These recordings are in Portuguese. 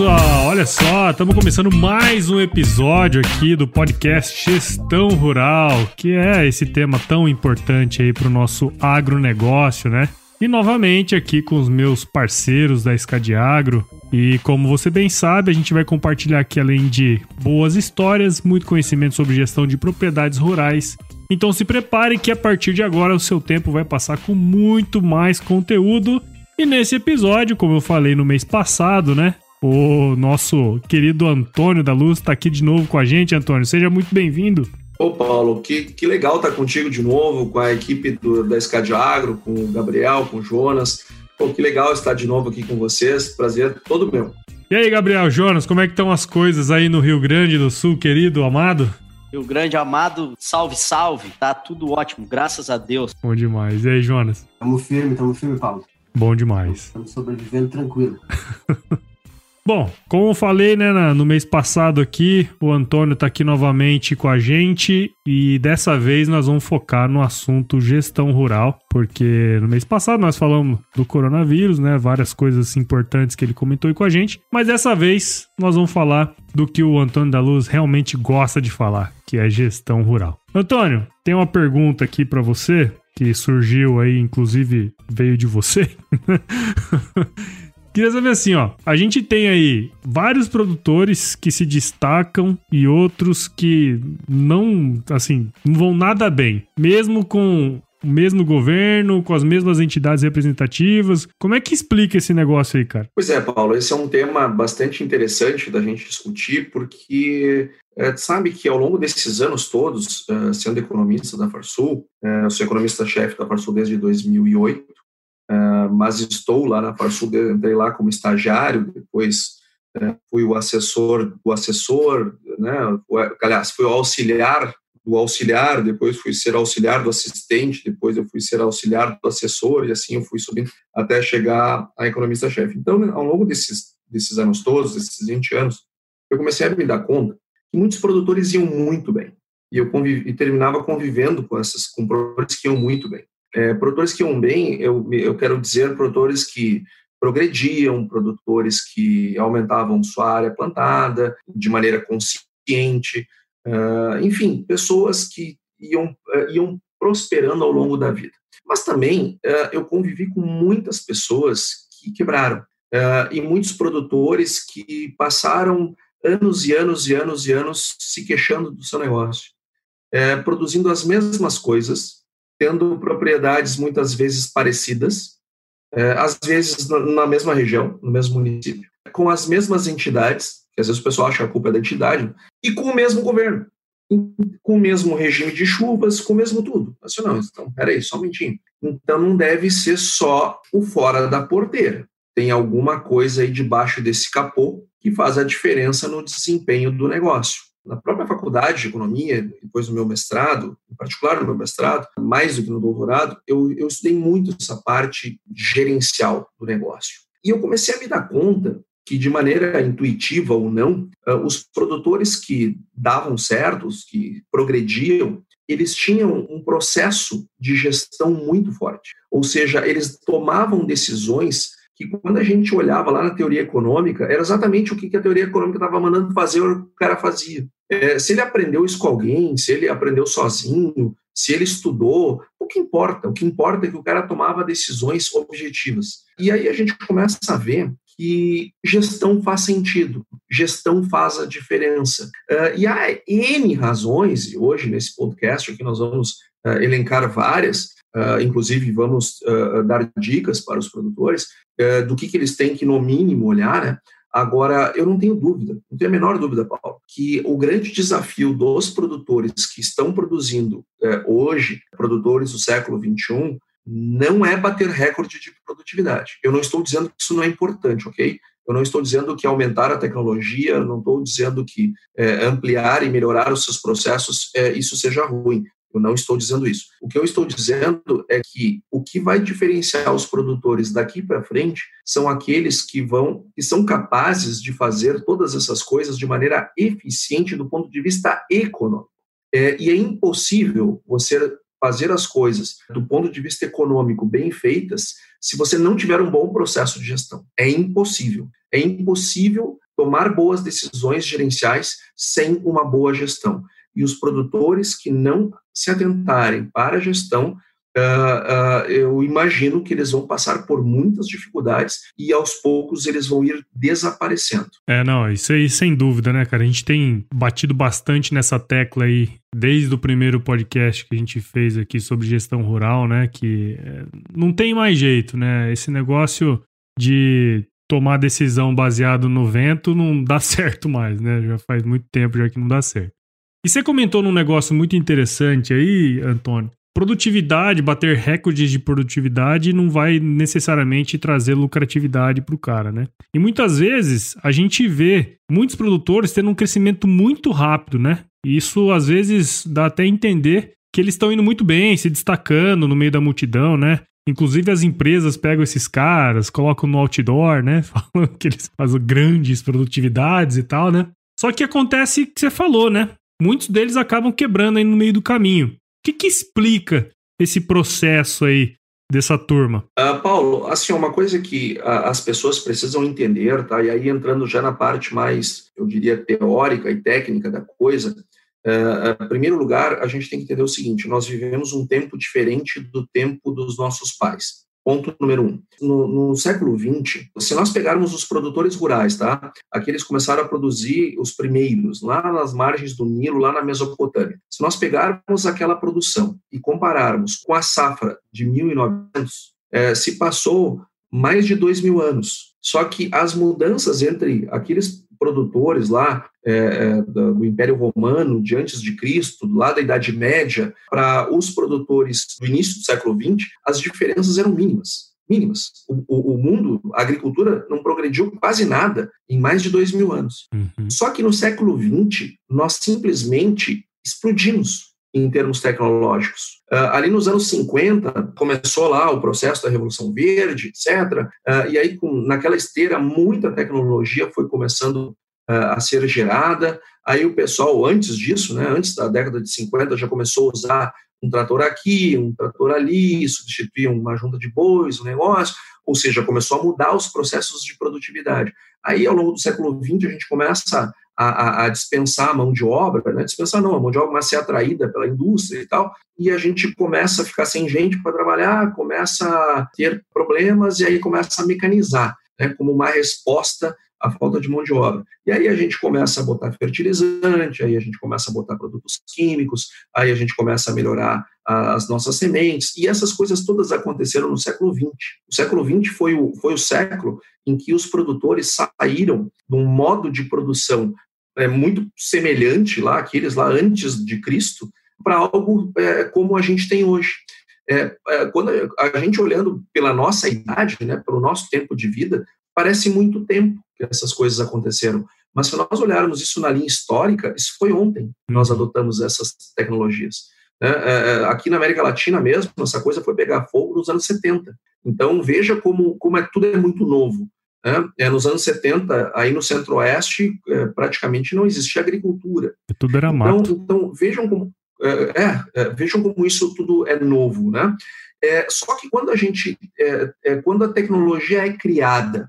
Pessoal, olha só, estamos começando mais um episódio aqui do podcast Gestão Rural, que é esse tema tão importante aí para o nosso agronegócio, né? E novamente aqui com os meus parceiros da Escadiagro. E como você bem sabe, a gente vai compartilhar aqui, além de boas histórias, muito conhecimento sobre gestão de propriedades rurais. Então se prepare que a partir de agora o seu tempo vai passar com muito mais conteúdo. E nesse episódio, como eu falei no mês passado, né? O nosso querido Antônio da Luz está aqui de novo com a gente, Antônio. Seja muito bem-vindo. Ô, Paulo, que, que legal estar tá contigo de novo, com a equipe do, da Escade Agro, com o Gabriel, com o Jonas. Pô, que legal estar de novo aqui com vocês. Prazer todo meu. E aí, Gabriel, Jonas, como é que estão as coisas aí no Rio Grande do Sul, querido, amado? Rio Grande amado, salve, salve. Tá tudo ótimo, graças a Deus. Bom demais. E aí, Jonas? Tamo firme, tamo firme, Paulo. Bom demais. Estamos sobrevivendo tranquilo. Bom, como eu falei né, no mês passado aqui, o Antônio está aqui novamente com a gente e dessa vez nós vamos focar no assunto gestão rural, porque no mês passado nós falamos do coronavírus, né, várias coisas importantes que ele comentou aí com a gente, mas dessa vez nós vamos falar do que o Antônio da Luz realmente gosta de falar, que é gestão rural. Antônio, tem uma pergunta aqui para você que surgiu aí, inclusive veio de você. Queria saber assim, ó. A gente tem aí vários produtores que se destacam e outros que não, assim, não vão nada bem. Mesmo com o mesmo governo, com as mesmas entidades representativas. Como é que explica esse negócio aí, cara? Pois é, Paulo, esse é um tema bastante interessante da gente discutir, porque é, sabe que ao longo desses anos todos, é, sendo economista da Farsul, é, eu sou economista-chefe da Farsul desde 2008, uh, mas estou lá na Farsul, entrei lá como estagiário, depois uh, fui o assessor do assessor, né, aliás, fui o auxiliar do auxiliar, depois fui ser auxiliar do assistente, depois eu fui ser auxiliar do assessor, e assim eu fui subindo até chegar a economista-chefe. Então, né, ao longo desses, desses anos todos, desses 20 anos, eu comecei a me dar conta que muitos produtores iam muito bem. E eu conviv, e terminava convivendo com esses com produtores que iam muito bem. É, produtores que iam bem, eu, eu quero dizer produtores que progrediam, produtores que aumentavam sua área plantada de maneira consciente, uh, enfim, pessoas que iam, uh, iam prosperando ao longo da vida. Mas também uh, eu convivi com muitas pessoas que quebraram e muitos produtores que passaram anos e anos e anos e anos se queixando do seu negócio, produzindo as mesmas coisas, tendo propriedades muitas vezes parecidas, é, às vezes na mesma região, no mesmo município, com as mesmas entidades, que às vezes o pessoal acha que a culpa é da entidade, e com o mesmo governo, com o mesmo regime de chuvas, com o mesmo tudo. Assim, não, então, peraí, só um minutinho. Então não deve ser só o fora da porteira. Tem alguma coisa aí debaixo desse capô que faz a diferença no desempenho do negócio na própria faculdade de economia, depois do meu mestrado, em particular no meu mestrado, mais do que no doutorado, eu, eu estudei muito essa parte gerencial do negócio. E eu comecei a me dar conta que, de maneira intuitiva ou não, uh, os produtores que davam certos, que progrediam, eles tinham um processo de gestão muito forte. Ou seja, eles tomavam decisões que quando a gente olhava lá na teoria econômica, era exatamente o que a teoria econômica estava mandando fazer, o cara fazia. É, se ele aprendeu isso com alguém, se ele aprendeu sozinho, se ele estudou, o que importa? O que importa é que o cara tomava decisões objetivas. E aí a gente começa a ver que gestão faz sentido, gestão faz a diferença. Uh, e há N razões, e hoje nesse podcast aqui nós vamos uh, elencar várias, uh, inclusive vamos dar dicas para os produtores, é, do que, que eles têm que, no mínimo, olhar, né? Agora, eu não tenho dúvida, não tenho a menor dúvida, Paulo, que o grande desafio dos produtores que estão produzindo é, hoje, produtores do século XXI, não é bater recorde de produtividade. Eu não estou dizendo que isso não é importante, ok? Eu não estou dizendo que aumentar a tecnologia, não estou dizendo que é, ampliar e melhorar os seus processos, é, isso seja ruim. Eu não estou dizendo isso. O que eu estou dizendo é que o que vai diferenciar os produtores daqui para frente são aqueles que vão, que são capazes de fazer todas essas coisas de maneira eficiente do ponto de vista econômico. É, e é impossível você fazer as coisas do ponto de vista econômico bem feitas se você não tiver um bom processo de gestão. É impossível. É impossível tomar boas decisões gerenciais sem uma boa gestão. E os produtores que não se atentarem para a gestão, Uh, uh, eu imagino que eles vão passar por muitas dificuldades e aos poucos eles vão ir desaparecendo. É, não, isso aí sem dúvida, né, cara? A gente tem batido bastante nessa tecla aí desde o primeiro podcast que a gente fez aqui sobre gestão rural, né? Que é, não tem mais jeito, né? Esse negócio de tomar decisão baseado no vento não dá certo mais, né? Já faz muito tempo já que não dá certo. E você comentou num negócio muito interessante aí, Antônio. Produtividade, bater recordes de produtividade não vai necessariamente trazer lucratividade para o cara, né? E muitas vezes a gente vê muitos produtores tendo um crescimento muito rápido, né? E isso às vezes dá até entender que eles estão indo muito bem, se destacando no meio da multidão, né? Inclusive as empresas pegam esses caras, colocam no outdoor, né? Falando que eles fazem grandes produtividades e tal, né? Só que acontece que você falou, né? Muitos deles acabam quebrando aí no meio do caminho. O que, que explica esse processo aí dessa turma? Uh, Paulo, assim, uma coisa que uh, as pessoas precisam entender, tá? E aí entrando já na parte mais, eu diria, teórica e técnica da coisa, uh, em primeiro lugar, a gente tem que entender o seguinte: nós vivemos um tempo diferente do tempo dos nossos pais. Ponto número um. No, no, século XX, se nós pegarmos os produtores rurais, tá? Aqui eles começaram a produzir os primeiros, lá nas margens do Nilo, lá na Mesopotâmia. Se nós pegarmos aquela produção e compararmos com a safra de 1900, é, se passou mais de dois mil anos. Só que as mudanças entre aqueles produtores lá é, é do Império Romano, de antes de Cristo, lá da Idade Média, para os produtores do início do século XX, as diferenças eram mínimas. Mínimas. O, o, o mundo, a agricultura não progrediu quase nada em mais de dois mil anos. Uhum. Só que no século XX, nós simplesmente explodimos em termos tecnológicos. Uh, ali nos anos 50, começou lá o processo da Revolução Verde, etc. Uh, ah, e aí, com, naquela esteira, muita tecnologia foi começando uh, a ser gerada. Aí o pessoal, antes disso, né, antes da década de 50, já começou a usar um trator aqui, um trator ali, substituir uma junta de bois, um negócio, ou seja, começou a mudar os processos de produtividade. Aí, ao longo do século XX, a gente começa a, a, dispensar a mão de obra, né? dispensar não, a mão de obra começa a ser atraída pela indústria e tal, e a gente começa a ficar sem gente para trabalhar, começa a ter problemas e aí começa a mecanizar, né? como uma resposta à falta de mão de obra. E aí a gente começa a botar fertilizante, aí a gente começa a botar produtos químicos, aí a gente começa a melhorar as nossas sementes, e essas coisas todas aconteceram no século XX. O século XX foi o, foi o século em que os produtores saíram de um modo de produção é, muito semelhante lá, aqueles lá antes de Cristo, para algo é, como a gente tem hoje. É, é, quando a gente olhando pela nossa idade, né, pelo nosso tempo de vida, parece muito tempo que essas coisas aconteceram. Mas se nós olharmos isso na linha histórica, isso foi ontem que nós uhum. adotamos essas tecnologias. É, é, aqui na América Latina mesmo, essa coisa foi pegar fogo nos anos 70. Então veja como, como é, tudo é muito novo. Né? É, nos anos 70, aí no centro-oeste, é, praticamente não existia agricultura. E tudo era então, mato. Então, vejam como, é, é, é, vejam como isso tudo é novo. Né? só que quando a gente, quando a tecnologia é criada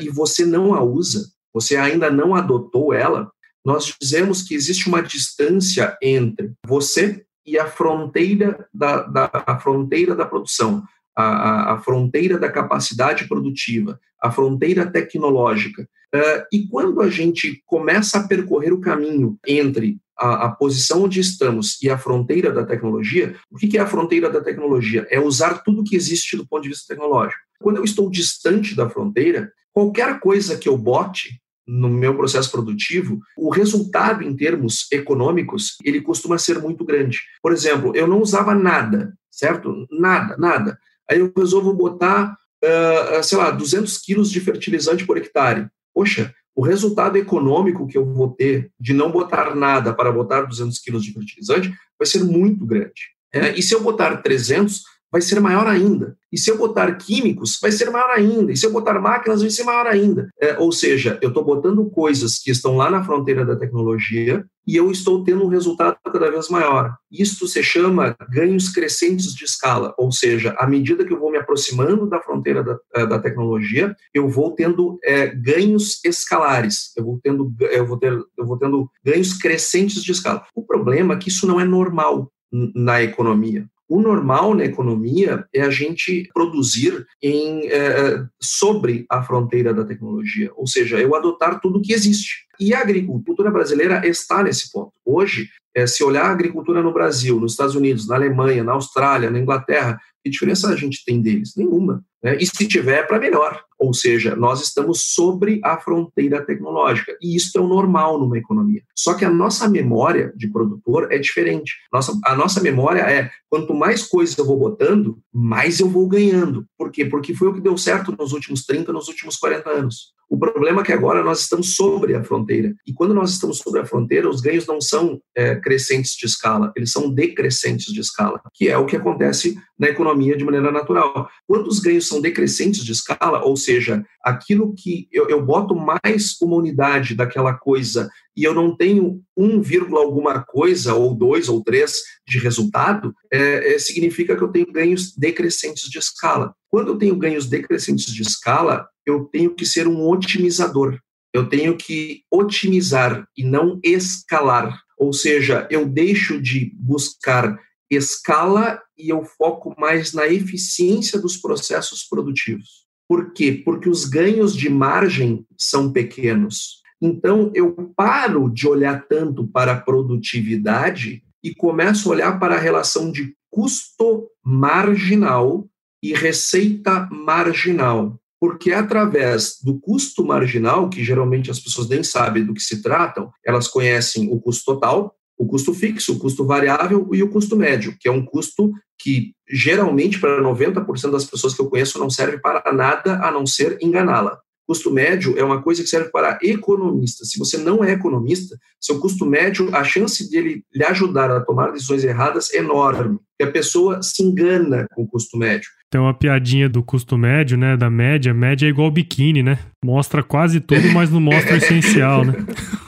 e você não a usa, você ainda não adotou ela, nós dizemos que existe uma distância entre você e a fronteira da, da, a fronteira da produção a, a, fronteira da capacidade produtiva, a fronteira tecnológica. Uh, e quando a gente começa a percorrer o caminho entre a, a, posição onde estamos e a fronteira da tecnologia, o que, que é a fronteira da tecnologia? É usar tudo que existe do ponto de vista tecnológico. Quando eu estou distante da fronteira, qualquer coisa que eu bote no meu processo produtivo, o resultado em termos econômicos, ele costuma ser muito grande. Por exemplo, eu não usava nada certo? Nada, nada. Aí eu resolvo botar, uh, sei lá, 200 quilos de fertilizante por hectare. Poxa, o resultado econômico que eu vou ter de não botar nada para botar 200 quilos de fertilizante vai ser muito grande. É, e se eu botar 300, vai ser maior ainda. E se eu botar químicos, vai ser maior ainda. E se eu botar máquinas, vai ser maior ainda. É, ou seja, eu estou botando coisas que estão lá na fronteira da tecnologia e eu estou tendo um resultado cada vez maior. Isto se chama ganhos crescentes de escala. Ou seja, à medida que eu vou me aproximando da fronteira da, é, da tecnologia, eu vou tendo é, ganhos escalares. Eu vou tendo, eu vou ter, eu vou tendo ganhos crescentes de escala. O problema é que isso não é normal na economia. O normal na economia é a gente produzir em, é, sobre a fronteira da tecnologia, ou seja, eu adotar tudo que existe. E a agricultura brasileira está nesse ponto. Hoje, é, se olhar a agricultura no Brasil, nos Estados Unidos, na Alemanha, na Austrália, na Inglaterra, que diferença a gente tem deles? Nenhuma. Né? E se tiver, é para melhor. Ou seja, nós estamos sobre a fronteira tecnológica. E isso é o normal numa economia. Só que a nossa memória de produtor é diferente. Nossa, a nossa memória é: quanto mais coisas eu vou botando, mais eu vou ganhando. Por quê? Porque foi o que deu certo nos últimos 30, nos últimos 40 anos. O problema é que agora nós estamos sobre a fronteira. E quando nós estamos sobre a fronteira, os ganhos não são é, crescentes de escala, eles são decrescentes de escala, que é o que acontece na economia de maneira natural. Quando os ganhos são decrescentes de escala, ou seja, aquilo que eu, eu boto mais uma unidade daquela coisa e eu não tenho um vírgula alguma coisa, ou dois ou três de resultado, é, é, significa que eu tenho ganhos decrescentes de escala. Quando eu tenho ganhos decrescentes de escala, eu tenho que ser um otimizador. Eu tenho que otimizar e não escalar. Ou seja, eu deixo de buscar escala e eu foco mais na eficiência dos processos produtivos. Por quê? Porque os ganhos de margem são pequenos. Então, eu paro de olhar tanto para a produtividade e começo a olhar para a relação de custo marginal e receita marginal. Porque é através do custo marginal, que geralmente as pessoas nem sabem do que se tratam, elas conhecem o custo total, o custo fixo, o custo variável e o custo médio, que é um custo que geralmente para 90% das pessoas que eu conheço não serve para nada a não ser enganá-la. Custo médio é uma coisa que serve para economista. Se você não é economista, seu custo médio, a chance dele lhe ajudar a tomar decisões erradas é enorme. E a pessoa se engana com o custo médio. Tem uma piadinha do custo médio, né? Da média. Média é igual biquíni, né? Mostra quase tudo, mas não mostra o essencial, né?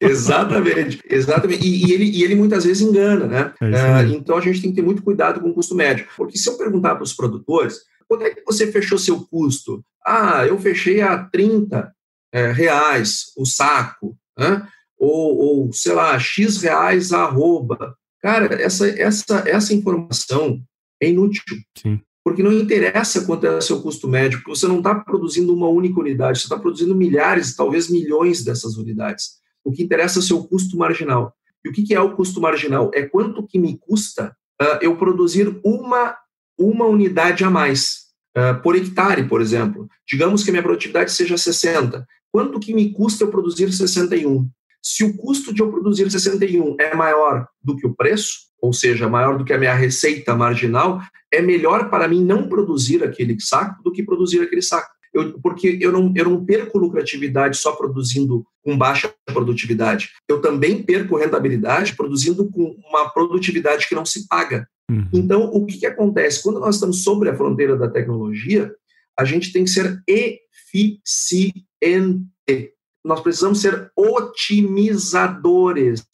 exatamente, exatamente. E, e, ele, e ele muitas vezes engana, né? É uh, então a gente tem que ter muito cuidado com o custo médio. Porque se eu perguntar para os produtores, quando é que você fechou seu custo? Ah, eu fechei a 30 é, reais o saco, né? ou, ou, sei lá, X reais a arroba. Cara, essa, essa, essa informação é inútil. Sim. Porque não interessa quanto é o seu custo médio, porque você não está produzindo uma única unidade, você está produzindo milhares, talvez milhões dessas unidades. O que interessa é o seu custo marginal. E o que é o custo marginal? É quanto que me custa uh, eu produzir uma, uma unidade a mais uh, por hectare, por exemplo. Digamos que a minha produtividade seja 60. Quanto que me custa eu produzir 61? Se o custo de eu produzir 61 é maior do que o preço, ou seja, maior do que a minha receita marginal, é melhor para mim não produzir aquele saco do que produzir aquele saco eu, porque eu não, eu não perco lucratividade só produzindo com baixa produtividade. Eu também perco rentabilidade produzindo com uma produtividade que não se paga. Uhum. Então, o que, que acontece? Quando nós estamos sobre a fronteira da tecnologia, a gente tem que ser eficiente. Nós precisamos ser otimizadores.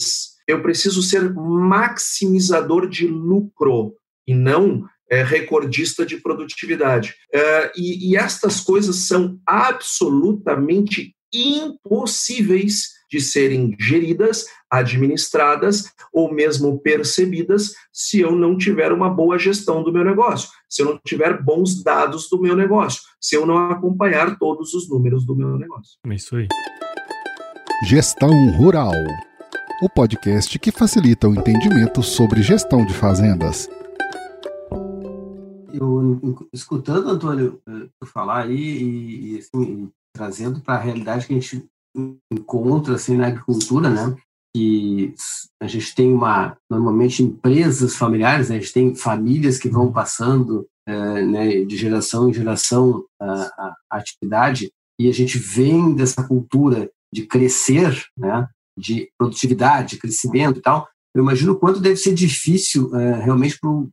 Eu preciso ser maximizador de lucro e não é, recordista de produtividade. É, e, e estas coisas são absolutamente impossíveis de serem geridas, administradas ou mesmo percebidas se eu não tiver uma boa gestão do meu negócio, se eu não tiver bons dados do meu negócio, se eu não acompanhar todos os números do meu negócio. É isso aí. Gestão Rural o podcast que facilita o entendimento sobre gestão de fazendas eu escutando Antônio eh, falar aí e, e assim, trazendo para a realidade que a gente encontra assim na agricultura, né? que a gente tem uma, normalmente, empresas familiares, né? a gente tem famílias que vão passando é, né, de geração em geração a, a, atividade, e a gente vem dessa cultura de crescer, né, de produtividade, de crescimento e tal. Eu imagino o quanto deve ser difícil é, realmente para o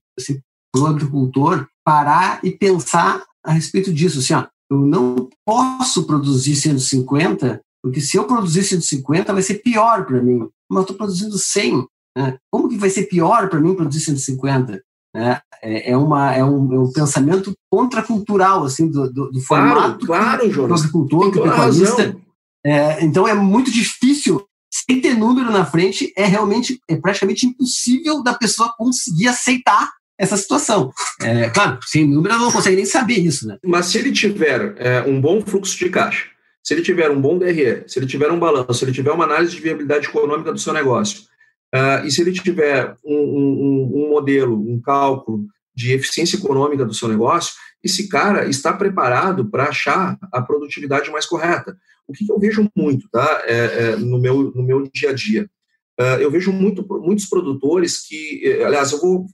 assim, agricultor parar e pensar a respeito disso. Assim, ó, eu não posso produzir 150 porque se eu produzir 150, vai ser pior para mim. Mas eu estou produzindo 100. Né? Como que vai ser pior para mim produzir 150? Né? É, é, uma, é, um, é um pensamento contracultural assim, do, do, do formato claro, do agricultor, do pecuarista. É, então é muito difícil. Sem ter número na frente, é realmente, é praticamente impossível da pessoa conseguir aceitar essa situação. É, claro, sem número não consegue nem saber isso. Né? Mas se ele tiver é, um bom fluxo de caixa, se ele tiver um bom DRE, se ele tiver um balanço, se ele tiver uma análise de viabilidade econômica do seu negócio, uh, e se ele tiver um, um, um, modelo, um cálculo de eficiência econômica do seu negócio, esse cara está preparado para achar a produtividade mais correta. O que, eu vejo muito tá, é, é, no, meu, no meu dia a dia? Uh, eu vejo muito, muitos produtores que, eh, aliás, eu vou,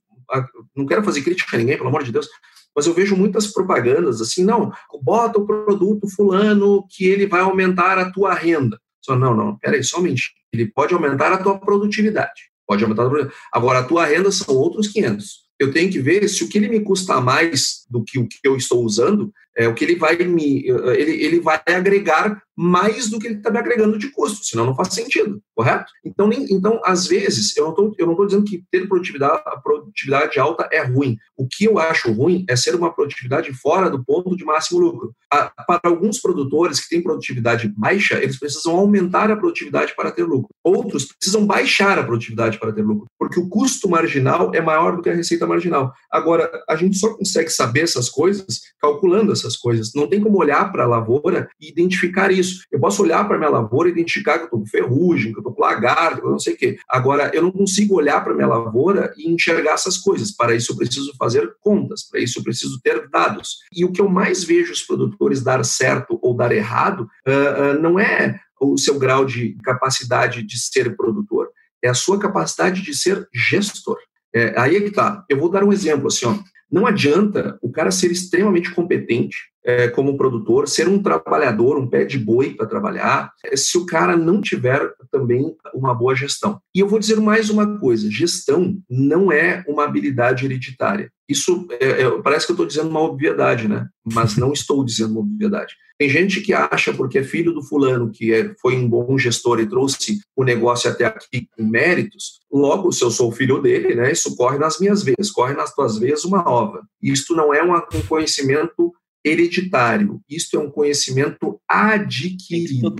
não quero fazer crítica a ninguém, pelo amor de Deus, mas eu vejo muitas propagandas assim, não, bota o produto fulano que ele vai aumentar a tua renda. Só, não, não, peraí, somente. Ele pode aumentar a tua produtividade. Pode aumentar a produtividade. Agora, a tua renda são outros 500. Eu tenho que ver se o que ele me custa mais do que o que eu estou usando é o que ele vai me ele, ele vai agregar mais do que ele está me agregando de custo, senão não faz sentido, correto? Então, nem, então às vezes, eu não estou dizendo que ter produtividade, produtividade alta é ruim. O que eu acho ruim é ser uma produtividade fora do ponto de máximo lucro. Para alguns produtores que têm produtividade baixa, eles precisam aumentar a produtividade para ter lucro. Outros precisam baixar a produtividade para ter lucro, porque o custo marginal é maior do que a receita marginal. Agora, a gente só consegue saber essas coisas calculando essas coisas. Não tem como olhar para a lavoura e identificar isso. Eu posso olhar para minha lavoura e identificar que eu estou com ferrugem, que eu que eu não sei o quê. Agora, eu não consigo olhar para minha lavoura e enxergar essas coisas. Para isso, eu preciso fazer contas, para isso, eu preciso ter dados. E o que eu mais vejo os produtores dar certo ou dar errado uh, uh, não é o seu grau de capacidade de ser produtor, é a sua capacidade de ser gestor. É, aí é que tá. Eu vou dar um exemplo assim, ó. Não adianta o cara ser extremamente competente é, como produtor, ser um trabalhador, um pé de boi para trabalhar, é, se o cara não tiver também uma boa gestão. E eu vou dizer mais uma coisa: gestão não é uma habilidade hereditária. Isso é, é parece que eu estou dizendo uma obviedade, né? Mas não estou dizendo uma obviedade. Tem gente que acha, porque é filho do fulano, que é, foi um bom gestor e trouxe o negócio até aqui com méritos, logo, se eu sou filho dele, né, isso corre nas minhas veias, corre nas tuas veias uma ova. Isto não é um conhecimento hereditário, isto é um conhecimento adquirido.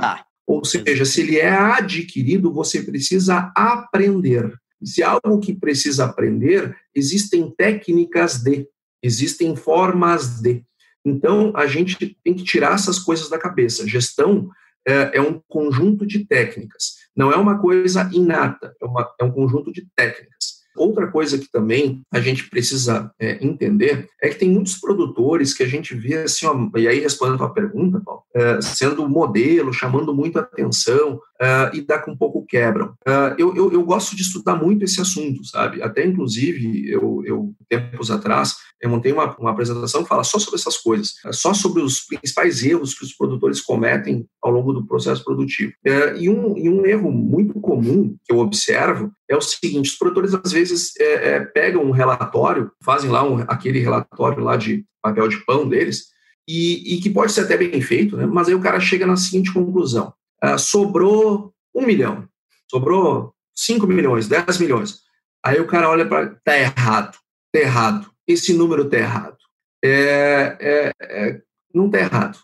Ou seja, se ele é adquirido, você precisa aprender. Se algo que precisa aprender, existem técnicas de, existem formas de. Então, a gente tem que tirar essas coisas da cabeça. Gestão é, é um conjunto de técnicas, não é uma coisa inata, é, uma, é um conjunto de técnicas. Outra coisa que também a gente precisa é, entender é que tem muitos produtores que a gente vê assim, ó, e aí respondendo a pergunta, Paulo, é, sendo modelo, chamando muito atenção é, e dá com um pouco quebram. É, eu, eu, eu, gosto de estudar muito esse assunto, sabe? Até inclusive, eu, eu tempos atrás, eu montei uma, uma apresentação que fala só sobre essas coisas, é, só sobre os principais erros que os produtores cometem ao longo do processo produtivo. É, e, um, e um erro muito comum que eu observo é o seguinte: os produtores às vezes é, é, pegam um relatório, fazem lá um, aquele relatório lá de papel de pão deles, e, e, que pode ser até bem feito, né? mas aí o cara chega na seguinte conclusão: uh, sobrou um milhão, sobrou cinco milhões, dez milhões. Aí o cara olha para. tá errado, tá errado, esse número tá errado. É, é, é, não tá errado,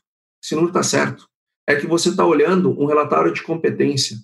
esse número tá certo. É que você está olhando um relatório de competência.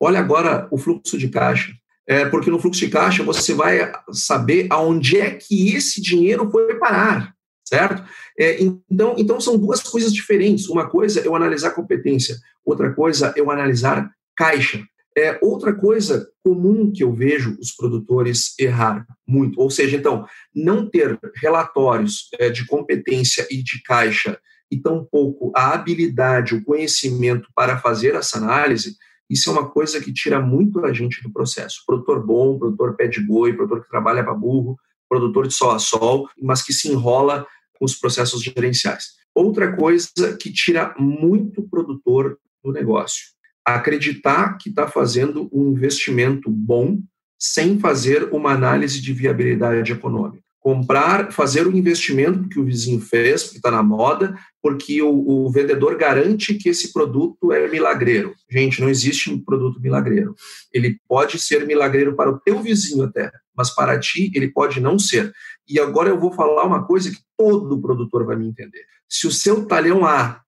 Olha agora o fluxo de caixa é, porque no fluxo de caixa você vai saber aonde é que esse dinheiro foi parar, certo? É, então, então são duas coisas diferentes. Uma coisa é eu analisar competência, outra coisa é eu analisar caixa. É, outra coisa comum que eu vejo os produtores errar muito, ou seja, então, não ter relatórios é, de competência e de caixa e tampouco a habilidade, o conhecimento para fazer essa análise, isso é uma coisa que tira muito a gente do processo. Produtor bom, produtor pé de boi, produtor que trabalha para burro, produtor de sol a sol, mas que se enrola com os processos gerenciais. Outra coisa que tira muito produtor do negócio, acreditar que está fazendo um investimento bom sem fazer uma análise de viabilidade econômica comprar, fazer o investimento que o vizinho fez, porque está na moda, porque o, o, vendedor garante que esse produto é milagreiro. Gente, não existe um produto milagreiro. Ele pode ser milagreiro para o teu vizinho até, mas para ti ele pode não ser. E agora eu vou falar uma coisa que todo produtor vai me entender. Se o seu talhão A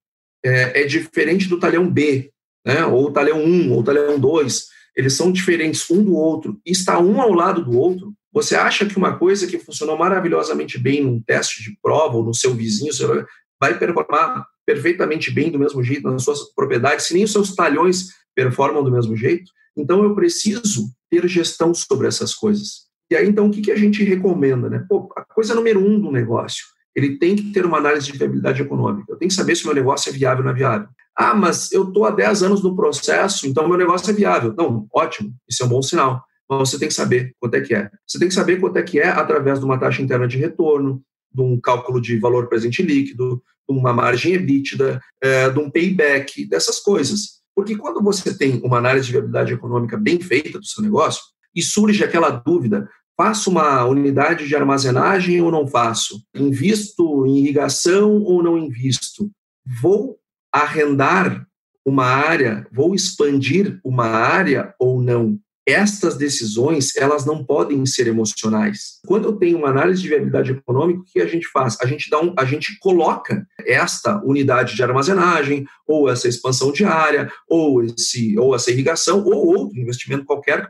é, é diferente do talhão B, né, ou talhão 1, ou talhão 2, eles são diferentes um do outro, e está um ao lado do outro, você acha que uma coisa que funcionou maravilhosamente bem num teste de prova ou no seu vizinho vai performar perfeitamente bem do mesmo jeito nas suas propriedades, se nem os seus talhões performam do mesmo jeito? Então eu preciso ter gestão sobre essas coisas. E aí então o que, que a gente recomenda, né? Pô, a coisa número um do negócio, ele tem que ter uma análise de viabilidade econômica. Eu tenho que saber se o meu negócio é viável ou não é viável. Ah, mas eu estou há 10 anos no processo, então meu negócio é viável. Não, ótimo, isso é um bom sinal mas você tem que saber quanto é que é. Você tem que saber quanto é que é através de uma taxa interna de retorno, de um cálculo de valor presente líquido, de uma margem EBITDA, é, de um payback, dessas coisas. Porque quando você tem uma análise de viabilidade econômica bem feita do seu negócio, e surge aquela dúvida, faço uma unidade de armazenagem ou não faço? Invisto em irrigação ou não invisto? Vou arrendar uma área, vou expandir uma área ou não? Estas decisões elas não podem ser emocionais. Quando eu tenho uma análise de viabilidade econômica, o que a gente faz? A gente dá um, a gente coloca esta unidade de armazenagem ou essa expansão de área ou esse ou essa irrigação ou outro investimento qualquer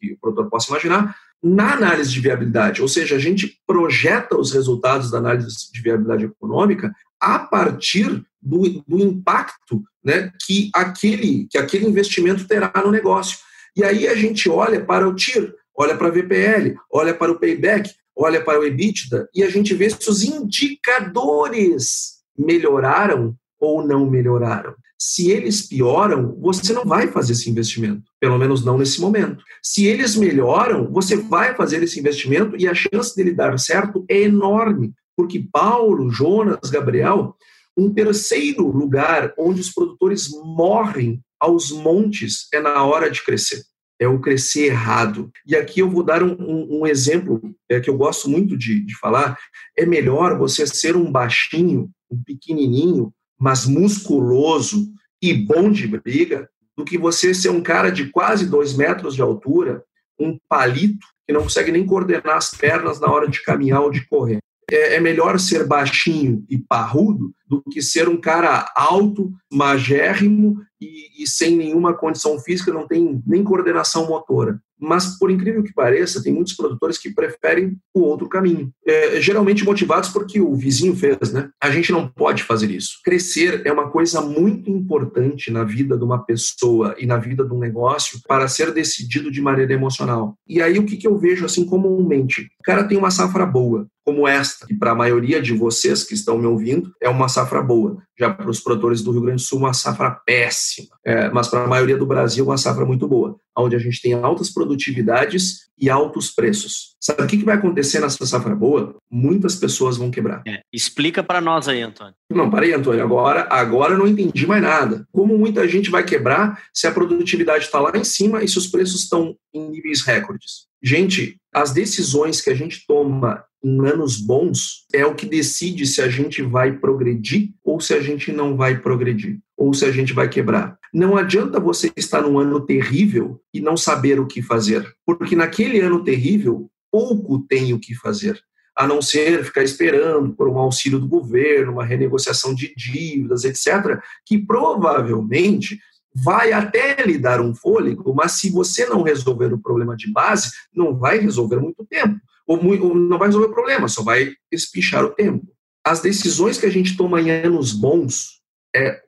que o produtor possa imaginar na análise de viabilidade, ou seja, a gente projeta os resultados da análise de viabilidade econômica a partir do, do impacto né, que, aquele, que aquele investimento terá no negócio. E aí a gente olha para o TIR, olha para a VPL, olha para o payback, olha para o EBITDA e a gente vê se os indicadores melhoraram ou não melhoraram. Se eles pioram, você não vai fazer esse investimento, pelo menos não nesse momento. Se eles melhoram, você vai fazer esse investimento e a chance dele dar certo é enorme, porque Paulo, Jonas, Gabriel, um terceiro lugar onde os produtores morrem aos montes é na hora de crescer. É o crescer errado. E aqui eu vou dar um, um, um exemplo é, que eu gosto muito de, de falar. É melhor você ser um baixinho, um pequenininho, mas musculoso e bom de briga, do que você ser um cara de quase dois metros de altura, um palito, que não consegue nem coordenar as pernas na hora de caminhar ou de correr. É, é melhor ser baixinho e parrudo do que ser um cara alto, magérrimo e, e, sem nenhuma condição física, não tem nem coordenação motora. Mas, por incrível que pareça, tem muitos produtores que preferem o outro caminho. É, geralmente motivados porque o vizinho fez, né? A gente não pode fazer isso. Crescer é uma coisa muito importante na vida de uma pessoa e na vida de um negócio para ser decidido de maneira emocional. E aí, o que, que eu vejo assim comumente? O cara tem uma safra boa, como esta, que para a maioria de vocês que estão me ouvindo, é uma safra boa. Já para os produtores do Rio Grande do Sul, uma safra péssima. É, mas para a maioria do Brasil, uma safra muito boa, onde a gente tem altas produtividades e altos preços. Sabe o que, que vai acontecer nessa safra boa? Muitas pessoas vão quebrar. É, explica para nós aí, Antônio. Não, parei, Antônio. Agora, agora eu não entendi mais nada. Como muita gente vai quebrar se a produtividade está lá em cima e se os preços estão em níveis recordes? Gente, as decisões que a gente toma em anos bons é o que decide se a gente vai progredir ou se a gente não vai progredir, ou se a gente vai quebrar. Não adianta você estar num ano terrível e não saber o que fazer, porque naquele ano terrível pouco tem o que fazer, a não ser ficar esperando por um auxílio do governo, uma renegociação de dívidas, etc., que provavelmente vai até lhe dar um fôlego, mas se você não resolver o problema de base, não vai resolver muito tempo não vai resolver o problema, só vai espichar o tempo. As decisões que a gente toma em anos bons é,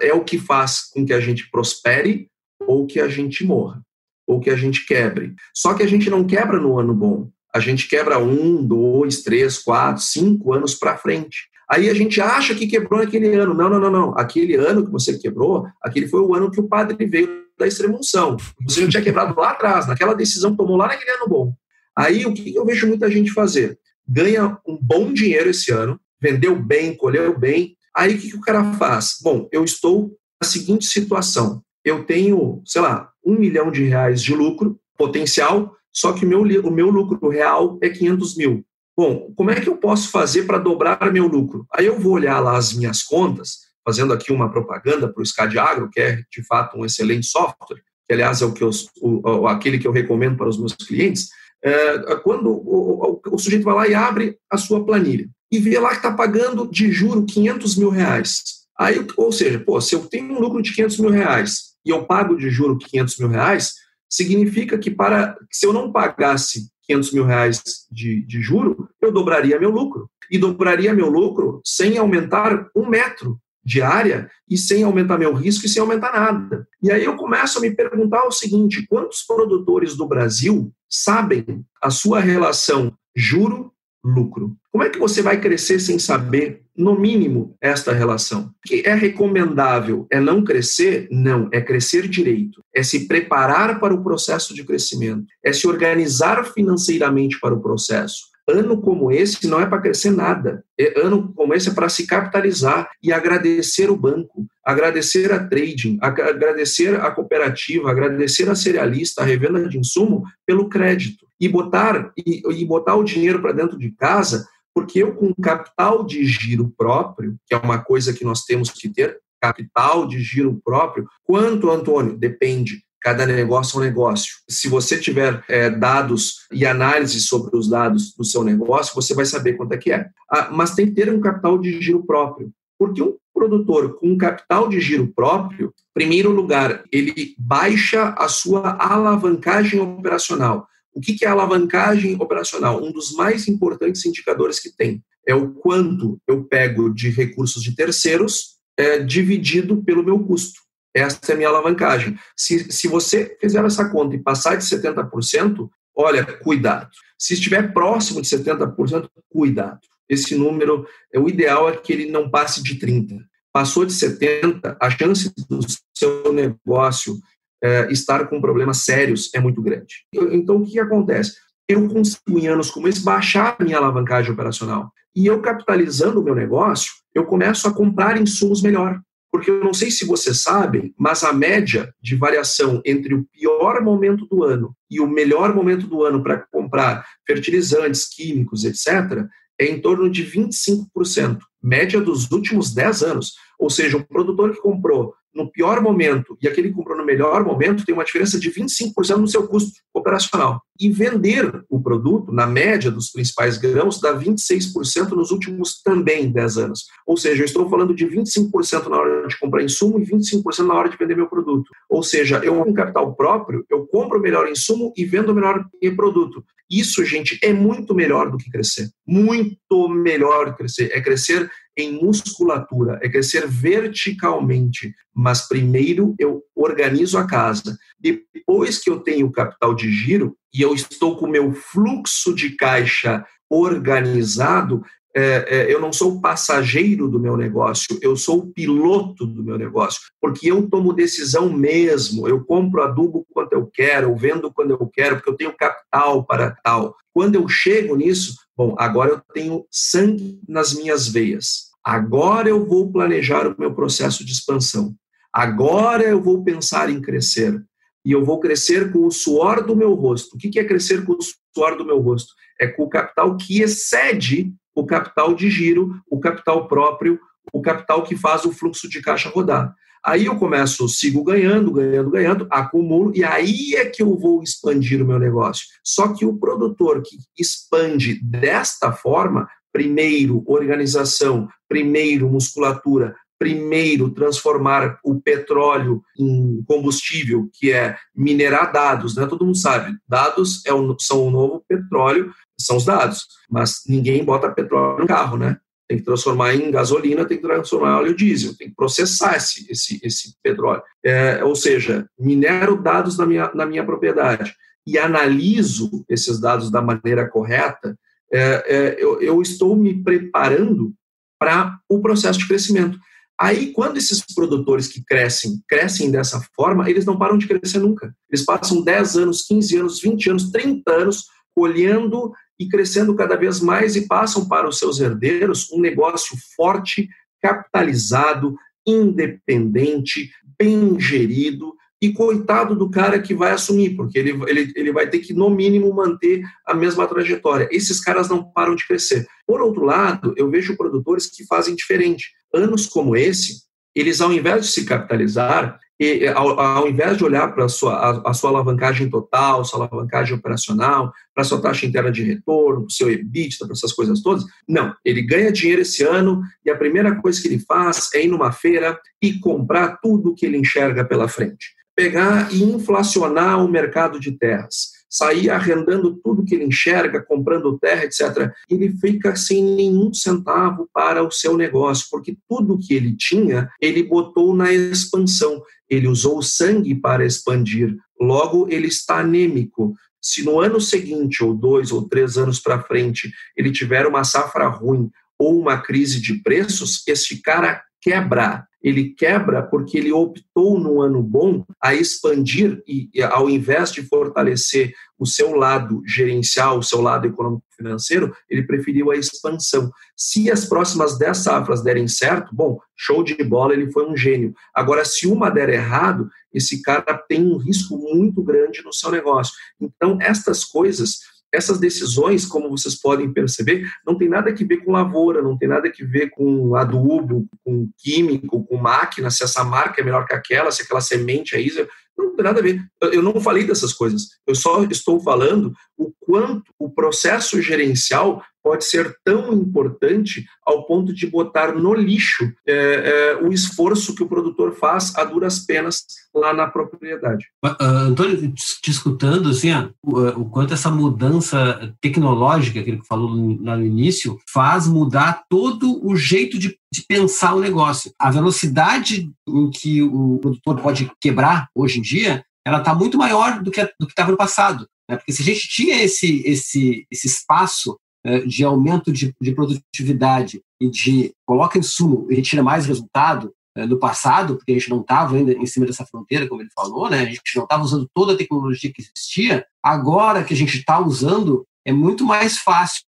é o que faz com que a gente prospere ou que a gente morra, ou que a gente quebre. Só que a gente não quebra no ano bom. A gente quebra um, dois, três, quatro, cinco anos para frente. Aí a gente acha que quebrou naquele ano. Não, não, não, não. Aquele ano que você quebrou, aquele foi o ano que o padre veio da extremunção. Você já tinha quebrado lá atrás, naquela decisão que tomou lá naquele ano bom. Aí o que eu vejo muita gente fazer? Ganha um bom dinheiro esse ano, vendeu bem, colheu bem. Aí o que o cara faz? Bom, eu estou na seguinte situação. Eu tenho, sei lá, um milhão de reais de lucro potencial, só que o meu, o meu lucro real é 500 mil. Bom, como é que eu posso fazer para dobrar meu lucro? Aí eu vou olhar lá as minhas contas, fazendo aqui uma propaganda para o SCAD Agro, que é de fato um excelente software, que aliás é o que eu, o, aquele que eu recomendo para os meus clientes. É, quando o, o, o, sujeito vai lá e abre a sua planilha e vê lá que está pagando de juro 500 mil reais. Aí, ou seja, pô, se eu tenho um lucro de 500 mil reais e eu pago de juro 500 mil reais, significa que para se eu não pagasse 500 mil reais de, de juro, eu dobraria meu lucro. E dobraria meu lucro sem aumentar um metro de área e sem aumentar meu risco e sem aumentar nada. E aí eu começo a me perguntar o seguinte: quantos produtores do Brasil sabem a sua relação juro-lucro? Como é que você vai crescer sem saber, no mínimo, esta relação? Que é recomendável? É não crescer? Não, é crescer direito. É se preparar para o processo de crescimento. É se organizar financeiramente para o processo. Ano como esse não é para crescer nada. É, ano como esse é para se capitalizar e agradecer o banco, agradecer a trading, agradecer a cooperativa, agradecer a cerealista, a revenda de insumo pelo crédito e botar e, e botar o dinheiro para dentro de casa porque eu, com capital de giro próprio, que é uma coisa que nós temos que ter, capital de giro próprio, quanto, Antônio? Depende. Cada negócio é um negócio. Se você tiver é, dados e análise sobre os dados do seu negócio, você vai saber quanto é que é. Ah, mas tem que ter um capital de giro próprio. Porque um produtor com um capital de giro próprio, primeiro lugar, ele baixa a sua alavancagem operacional. O que é alavancagem operacional? Um dos mais importantes indicadores que tem é o quanto eu pego de recursos de terceiros é, dividido pelo meu custo. Essa é a minha alavancagem. Se, se você fizer essa conta e passar de 70%, olha, cuidado. Se estiver próximo de 70%, cuidado. Esse número, é o ideal é que ele não passe de 30%. Passou de 70%, a chance do seu negócio é, estar com problemas sérios é muito grande. Então, o que acontece? Eu consigo, em anos como esse, baixar a minha alavancagem operacional. E eu capitalizando o meu negócio, eu começo a comprar insumos melhor. Porque eu não sei se vocês sabem, mas a média de variação entre o pior momento do ano e o melhor momento do ano para comprar fertilizantes, químicos, etc., é em torno de 25%, média dos últimos 10 anos. Ou seja, o produtor que comprou no pior momento e aquele que comprou no melhor momento tem uma diferença de 25% no seu custo operacional. E vender o produto, na média dos principais grãos, dá 26% nos últimos também 10 anos. Ou seja, eu estou falando de 25% na hora de comprar insumo e 25% na hora de vender meu produto. Ou seja, eu com capital próprio, eu compro o melhor insumo e vendo o melhor produto. Isso, gente, é muito melhor do que crescer. Muito melhor crescer. É crescer em musculatura, é crescer verticalmente. Mas primeiro eu organizo a casa. Depois que eu tenho capital de giro e eu estou com o meu fluxo de caixa organizado, é, é, eu não sou o passageiro do meu negócio, eu sou o piloto do meu negócio, porque eu tomo decisão mesmo, eu compro adubo quanto eu quero, eu vendo quando eu quero, porque eu tenho capital para tal. Quando eu chego nisso, bom, agora eu tenho sangue nas minhas veias. Agora eu vou planejar o meu processo de expansão. Agora eu vou pensar em crescer. E eu vou crescer com o suor do meu rosto. O que é crescer com o suor do meu rosto? É com o capital que excede o capital de giro, o capital próprio, o capital que faz o fluxo de caixa rodar. Aí eu começo, sigo ganhando, ganhando, ganhando, acumulo, e aí é que eu vou expandir o meu negócio. Só que o produtor que expande desta forma, primeiro organização, primeiro musculatura, primeiro transformar o petróleo em combustível, que é minerar dados, né? Todo mundo sabe, dados é o, são o novo petróleo, são os dados, mas ninguém bota petróleo no carro, né? Tem que transformar em gasolina, tem que transformar em óleo diesel, tem que processar esse, esse, esse petróleo. É, ou seja, minero dados na minha, na minha propriedade e analiso esses dados da maneira correta, é, é, eu, eu estou me preparando para o processo de crescimento. Aí, quando esses produtores que crescem, crescem dessa forma, eles não param de crescer nunca. Eles passam 10 anos, 15 anos, 20 anos, 30 anos colhendo e crescendo cada vez mais e passam para os seus herdeiros um negócio forte, capitalizado, independente, bem gerido, e coitado do cara que vai assumir, porque ele, ele, ele vai ter que, no mínimo, manter a mesma trajetória. Esses caras não param de crescer. Por outro lado, eu vejo produtores que fazem diferente. Anos como esse, eles, ao invés de se capitalizar, e, ao, ao invés de olhar para a sua, a, a, sua alavancagem total, sua alavancagem operacional, para sua taxa interna de retorno, para o seu EBITDA, para essas coisas todas, não. Ele ganha dinheiro esse ano e a primeira coisa que ele faz é ir numa feira e comprar tudo que ele enxerga pela frente pegar e inflacionar o mercado de terras, sair arrendando tudo que ele enxerga, comprando terra, etc. Ele fica sem nenhum centavo para o seu negócio, porque tudo que ele tinha, ele botou na expansão. Ele usou o sangue para expandir. Logo, ele está anêmico. Se no ano seguinte, ou dois ou três anos para frente, ele tiver uma safra ruim ou uma crise de preços, esse cara quebra ele quebra porque ele optou no ano bom a expandir e, ao invés de fortalecer o seu lado gerencial, o seu lado econômico-financeiro, ele preferiu a expansão. Se as próximas 10 safras derem certo, bom, show de bola, ele foi um gênio. Agora, se uma der errado, esse cara tem um risco muito grande no seu negócio. Então, estas coisas essas decisões, como vocês podem perceber, não tem nada a ver com lavoura, não tem nada a ver com adubo, com químico, com máquina, se essa marca é melhor que aquela, se aquela semente é isso. Não tem nada a ver. Eu não falei dessas coisas. Eu só estou falando o quanto o processo gerencial pode ser tão importante ao ponto de botar no lixo é, é, o esforço que o produtor faz a duras penas lá na propriedade. Uh, Antônio, te escutando, assim, uh, o quanto essa mudança tecnológica que ele falou lá no início faz mudar todo o jeito de, de pensar o negócio. A velocidade em que o produtor pode quebrar hoje em dia, ela está muito maior do que que estava no passado. Né? Porque se a gente tinha esse, esse, esse espaço de aumento de, de, produtividade e de coloca insumo e retira mais resultado é, no passado, porque a gente não estava ainda em cima dessa fronteira, como ele falou, né? a gente não estava usando toda a tecnologia que existia, agora que a gente está usando, é muito mais fácil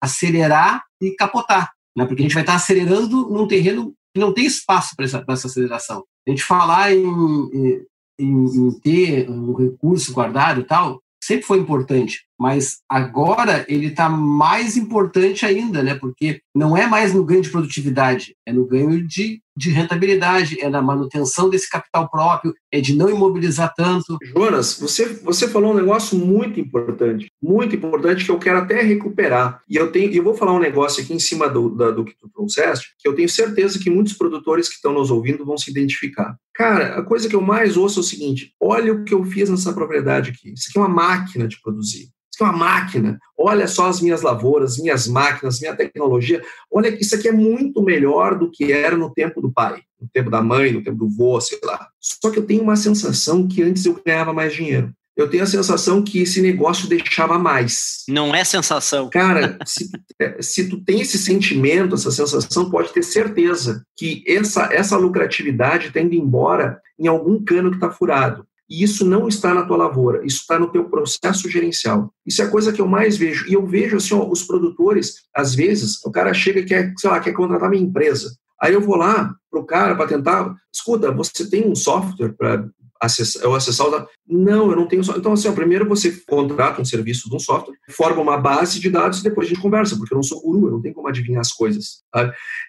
acelerar e capotar, né? porque a gente vai estar tá acelerando num terreno que não tem espaço para essa, essa, aceleração. A gente falar em, em, em ter um recurso guardado e tal, sempre foi importante, mas agora ele está mais importante ainda, né? Porque não é mais no ganho de produtividade, é no ganho de, de rentabilidade, é na manutenção desse capital próprio, é de não imobilizar tanto. Jonas, você, você falou um negócio muito importante, muito importante que eu quero até recuperar. E eu tenho, eu vou falar um negócio aqui em cima do, da, do que tu trouxeste, que eu tenho certeza que muitos produtores que estão nos ouvindo vão se identificar. Cara, a coisa que eu mais ouço é o seguinte: olha o que eu fiz nessa propriedade aqui. Isso aqui é uma máquina de produzir é uma máquina. Olha só as minhas lavouras, minhas máquinas, minha tecnologia. Olha que isso aqui é muito melhor do que era no tempo do pai, no tempo da mãe, no tempo do vô, sei lá. Só que eu tenho uma sensação que antes eu ganhava mais dinheiro. Eu tenho a sensação que esse negócio deixava mais. Não é sensação. Cara, se, é, se tu tem esse sentimento, essa sensação, pode ter certeza que essa, essa lucratividade está indo embora em algum cano que está furado. E isso não está na tua lavoura, isso está no teu processo gerencial. Isso é a coisa que eu mais vejo. E eu vejo assim, ó, os produtores, às vezes, o cara chega e quer, sei lá, quer contratar minha empresa. Aí eu vou lá pro cara para tentar, escuta, você tem um software para acessar, eu acessar o Não, eu não tenho. Então, assim, ó, primeiro você contrata um serviço de um software, forma uma base de dados e depois a gente conversa, porque eu não sou guru, eu não tenho como adivinhar as coisas.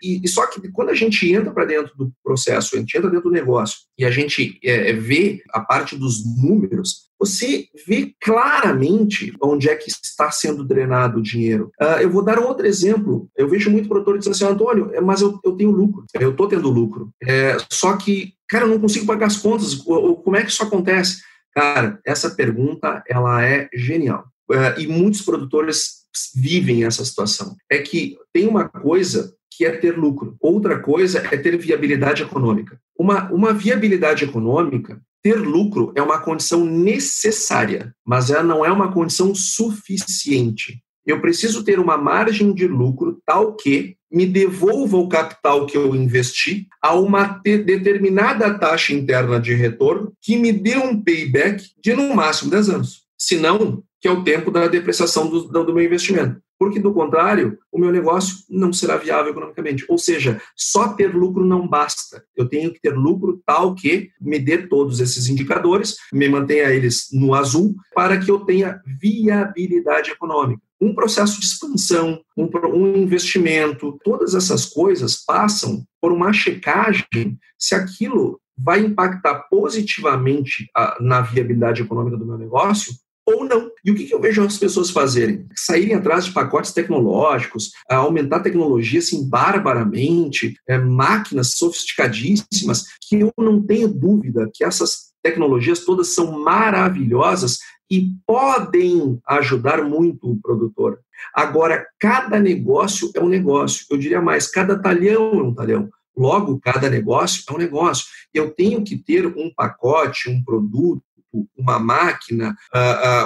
E, e, só que quando a gente entra para dentro do processo, a gente entra dentro do negócio e a gente é, é, vê a parte dos números, você vê claramente onde é que está sendo drenado o dinheiro. Uh, eu vou dar um outro exemplo. Eu vejo muito produtor dizendo assim, Antônio, é, mas eu, eu tenho lucro, eu estou tendo lucro. É, só que cara, eu não consigo pagar as contas, como é que isso acontece? Cara, essa pergunta, ela é genial. É, e muitos produtores vivem essa situação. É que tem uma coisa que é ter lucro, outra coisa é ter viabilidade econômica. Uma, uma viabilidade econômica, ter lucro é uma condição necessária, mas ela não é uma condição suficiente. Eu preciso ter uma margem de lucro tal que me devolva o capital que eu investi a uma determinada taxa interna de retorno que me dê um payback de no máximo 10 anos. Se não, que é o tempo da depreciação do, do meu investimento. Porque, do contrário, o meu negócio não será viável economicamente. Ou seja, só ter lucro não basta. Eu tenho que ter lucro tal que me dê todos esses indicadores, me mantenha eles no azul, para que eu tenha viabilidade econômica. Um processo de expansão, um, um investimento, todas essas coisas passam por uma checagem se aquilo vai impactar positivamente a, na viabilidade econômica do meu negócio ou não. E o que, eu vejo as pessoas fazerem? Saírem atrás de pacotes tecnológicos, aumentar tecnologia assim barbaramente, é, máquinas sofisticadíssimas, que eu não tenho dúvida que essas tecnologias todas são maravilhosas e podem ajudar muito o produtor. Agora, cada negócio é um negócio. Eu diria mais, cada talhão é um talhão. Logo, cada negócio é um negócio. Eu tenho que ter um pacote, um produto, uma máquina,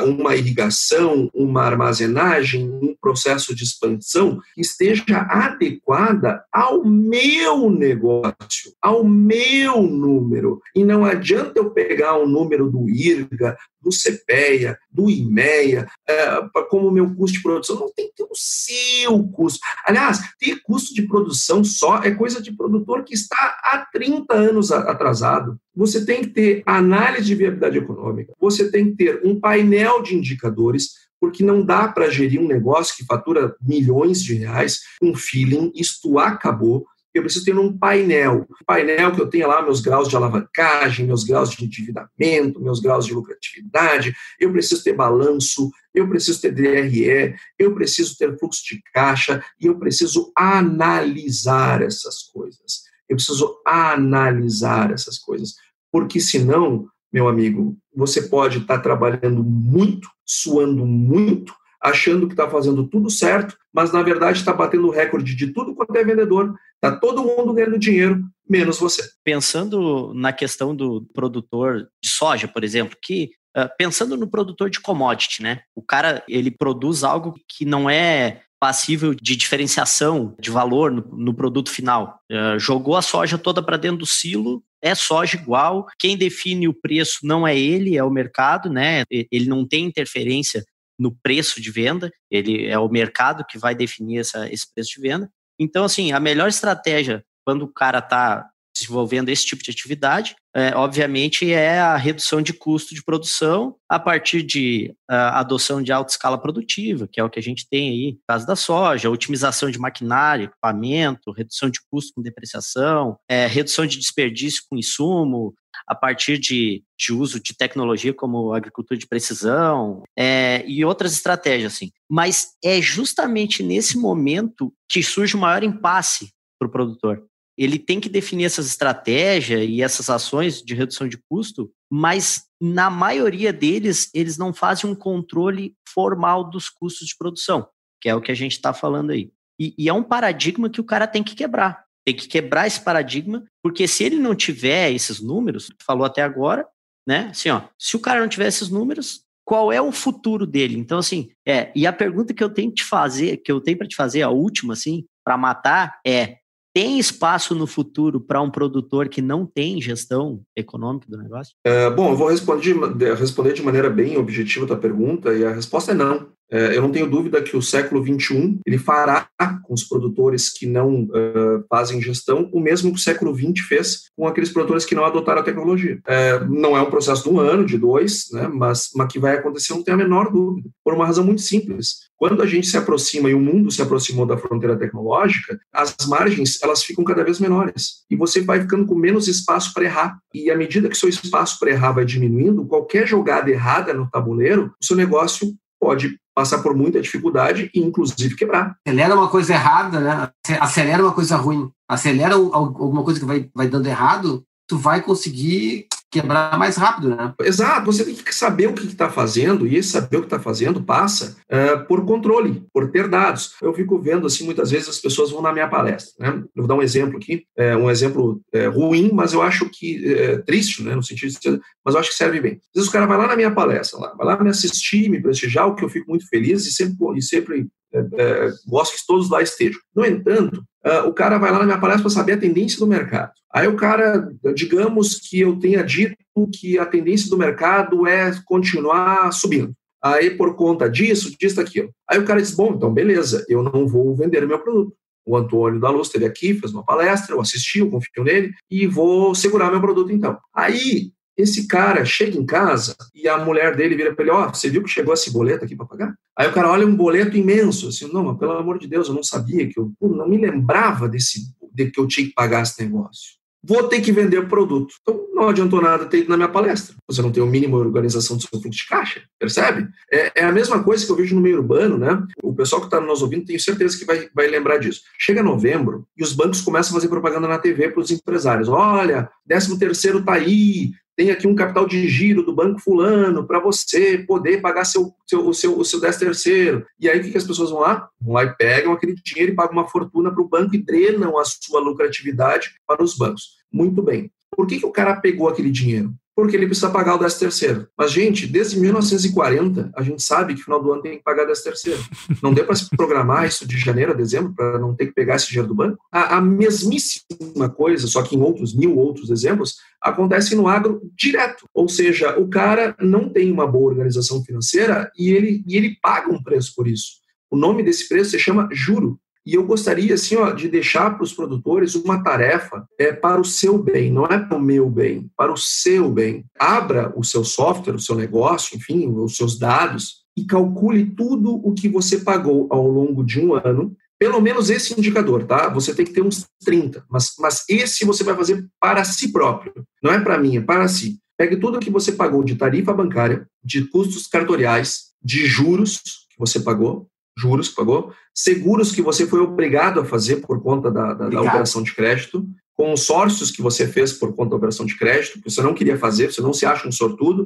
uma irrigação, uma armazenagem, um processo de expansão que esteja adequada ao meu negócio, ao meu número. E não adianta eu pegar o número do IRGA, do CPEA, do IMEA, é, como meu custo de produção. Não tem que ter o seu custo. Aliás, ter custo de produção só é coisa de produtor que está há 30 anos atrasado. Você tem que ter análise de viabilidade econômica, você tem que ter um painel de indicadores, porque não dá para gerir um negócio que fatura milhões de reais com feeling, isto acabou eu preciso ter um painel. Um painel que eu tenha lá meus graus de alavancagem, meus graus de endividamento, meus graus de lucratividade, eu preciso ter balanço, eu preciso ter DRE, eu preciso ter fluxo de caixa e eu preciso analisar essas coisas. Eu preciso analisar essas coisas, porque senão, meu amigo, você pode estar trabalhando muito, suando muito, achando que está fazendo tudo certo, mas na verdade está batendo o recorde de tudo quanto é vendedor. Está todo mundo ganhando dinheiro, menos você. Pensando na questão do produtor de soja, por exemplo, que uh, pensando no produtor de commodity, né? O cara ele produz algo que não é passível de diferenciação de valor no, no produto final. Uh, jogou a soja toda para dentro do silo, é soja igual. Quem define o preço não é ele, é o mercado, né? Ele não tem interferência no preço de venda, ele é o mercado que vai definir essa, esse preço de venda. Então, assim, a melhor estratégia quando o cara está desenvolvendo esse tipo de atividade, é, obviamente, é a redução de custo de produção a partir de a adoção de alta escala produtiva, que é o que a gente tem aí no caso da soja, otimização de maquinário, equipamento, redução de custo com depreciação, é, redução de desperdício com insumo, a partir de, de uso de tecnologia como agricultura de precisão é, e outras estratégias assim. Mas é justamente nesse momento que surge o maior impasse para o produtor. Ele tem que definir essas estratégias e essas ações de redução de custo, mas na maioria deles eles não fazem um controle formal dos custos de produção, que é o que a gente está falando aí. E, e é um paradigma que o cara tem que quebrar tem que quebrar esse paradigma, porque se ele não tiver esses números, tu falou até agora, né? Assim, ó, se o cara não tiver esses números, qual é o futuro dele? Então, assim, é, e a pergunta que eu tenho que te fazer, que eu tenho para te fazer, a última, assim, para matar, é: tem espaço no futuro para um produtor que não tem gestão econômica do negócio? É, bom, eu vou responder, responder de maneira bem objetiva a tua pergunta, e a resposta é não. É, eu não tenho dúvida que o século XXI ele fará com os produtores que não uh, fazem gestão o mesmo que o século XX fez com aqueles produtores que não adotaram a tecnologia. É, não é um processo de um ano, de dois, né, mas, mas que vai acontecer, não tenho a menor dúvida, por uma razão muito simples. Quando a gente se aproxima e o mundo se aproximou da fronteira tecnológica, as margens elas ficam cada vez menores e você vai ficando com menos espaço para errar. E à medida que seu espaço para errar vai diminuindo, qualquer jogada errada no tabuleiro, o seu negócio pode passar por muita dificuldade e, inclusive, quebrar. Acelera uma coisa errada, né? Acelera uma coisa ruim. Acelera alguma coisa que vai, vai dando errado, tu vai conseguir quebrar mais rápido, né? Exato, você tem que saber o que está fazendo, e esse saber o que está fazendo passa uh, por controle, por ter dados. Eu fico vendo, assim, muitas vezes as pessoas vão na minha palestra, né? Eu vou dar um exemplo aqui, é, um exemplo é, ruim, mas eu acho que, é, triste, né, no sentido de, mas eu acho que serve bem. Às vezes o cara vai lá na minha palestra, lá, vai lá me assistir, me prestigiar, o que eu fico muito feliz e sempre, e sempre é, é, gosto que todos lá estejam. No entanto, uh, o cara vai lá na minha palestra para saber a tendência do mercado. Aí o cara, digamos que eu tenha dito que a tendência do mercado é continuar subindo. Aí, por conta disso, disso, aquilo. Aí o cara diz: bom, então beleza, eu não vou vender o meu produto. O Antônio da Luz esteve aqui, fez uma palestra, eu assisti, eu confio nele e vou segurar meu produto então. Aí esse cara chega em casa e a mulher dele vira para ele: Ó, oh, você viu que chegou esse boleto aqui para pagar? Aí o cara olha um boleto imenso, assim, não, mas pelo amor de Deus, eu não sabia que eu não me lembrava desse de que eu tinha que pagar esse negócio vou ter que vender o produto. Então, não adiantou nada ter ido na minha palestra. Você não tem o mínimo organização do seu fluxo de caixa, percebe? É, é, a mesma coisa que eu vejo no meio urbano, né? O pessoal que está nos ouvindo, tenho certeza que vai, vai lembrar disso. Chega novembro e os bancos começam a fazer propaganda na TV para os empresários. Olha, 13 terceiro está aí, tem aqui um capital de giro do banco fulano para você poder pagar seu, seu, o seu, o seu 10 terceiro. E aí o que, que as pessoas vão lá? Vão lá e pegam aquele dinheiro e pagam uma fortuna para o banco e drenam a sua lucratividade para os bancos. Muito bem. Por que, que o cara pegou aquele dinheiro? Porque ele precisa pagar o 13 terceiro. Mas, gente, desde 1940, a gente sabe que no final do ano tem que pagar o 13 terceiro. Não deu para se programar isso de janeiro a dezembro para não ter que pegar esse dinheiro do banco? A, a, mesmíssima coisa, só que em outros mil outros exemplos, acontece no agro direto. Ou seja, o cara não tem uma boa organização financeira e ele, e ele paga um preço por isso. O nome desse preço se chama juro. E eu gostaria, assim, ó, de deixar para os produtores uma tarefa é para o seu bem, não é para o meu bem, para o seu bem. Abra o seu software, o seu negócio, enfim, os seus dados e calcule tudo o que você pagou ao longo de um ano. Pelo menos esse indicador, tá? Você tem que ter uns 30, mas, mas esse você vai fazer para si próprio. Não é para mim, é para si. Pegue tudo o que você pagou de tarifa bancária, de custos cartoriais, de juros que você pagou, juros que pagou, seguros que você foi obrigado a fazer por conta da, da, da operação de crédito, consórcios que você fez por conta da operação de crédito, que você não queria fazer, você não se acha um sortudo,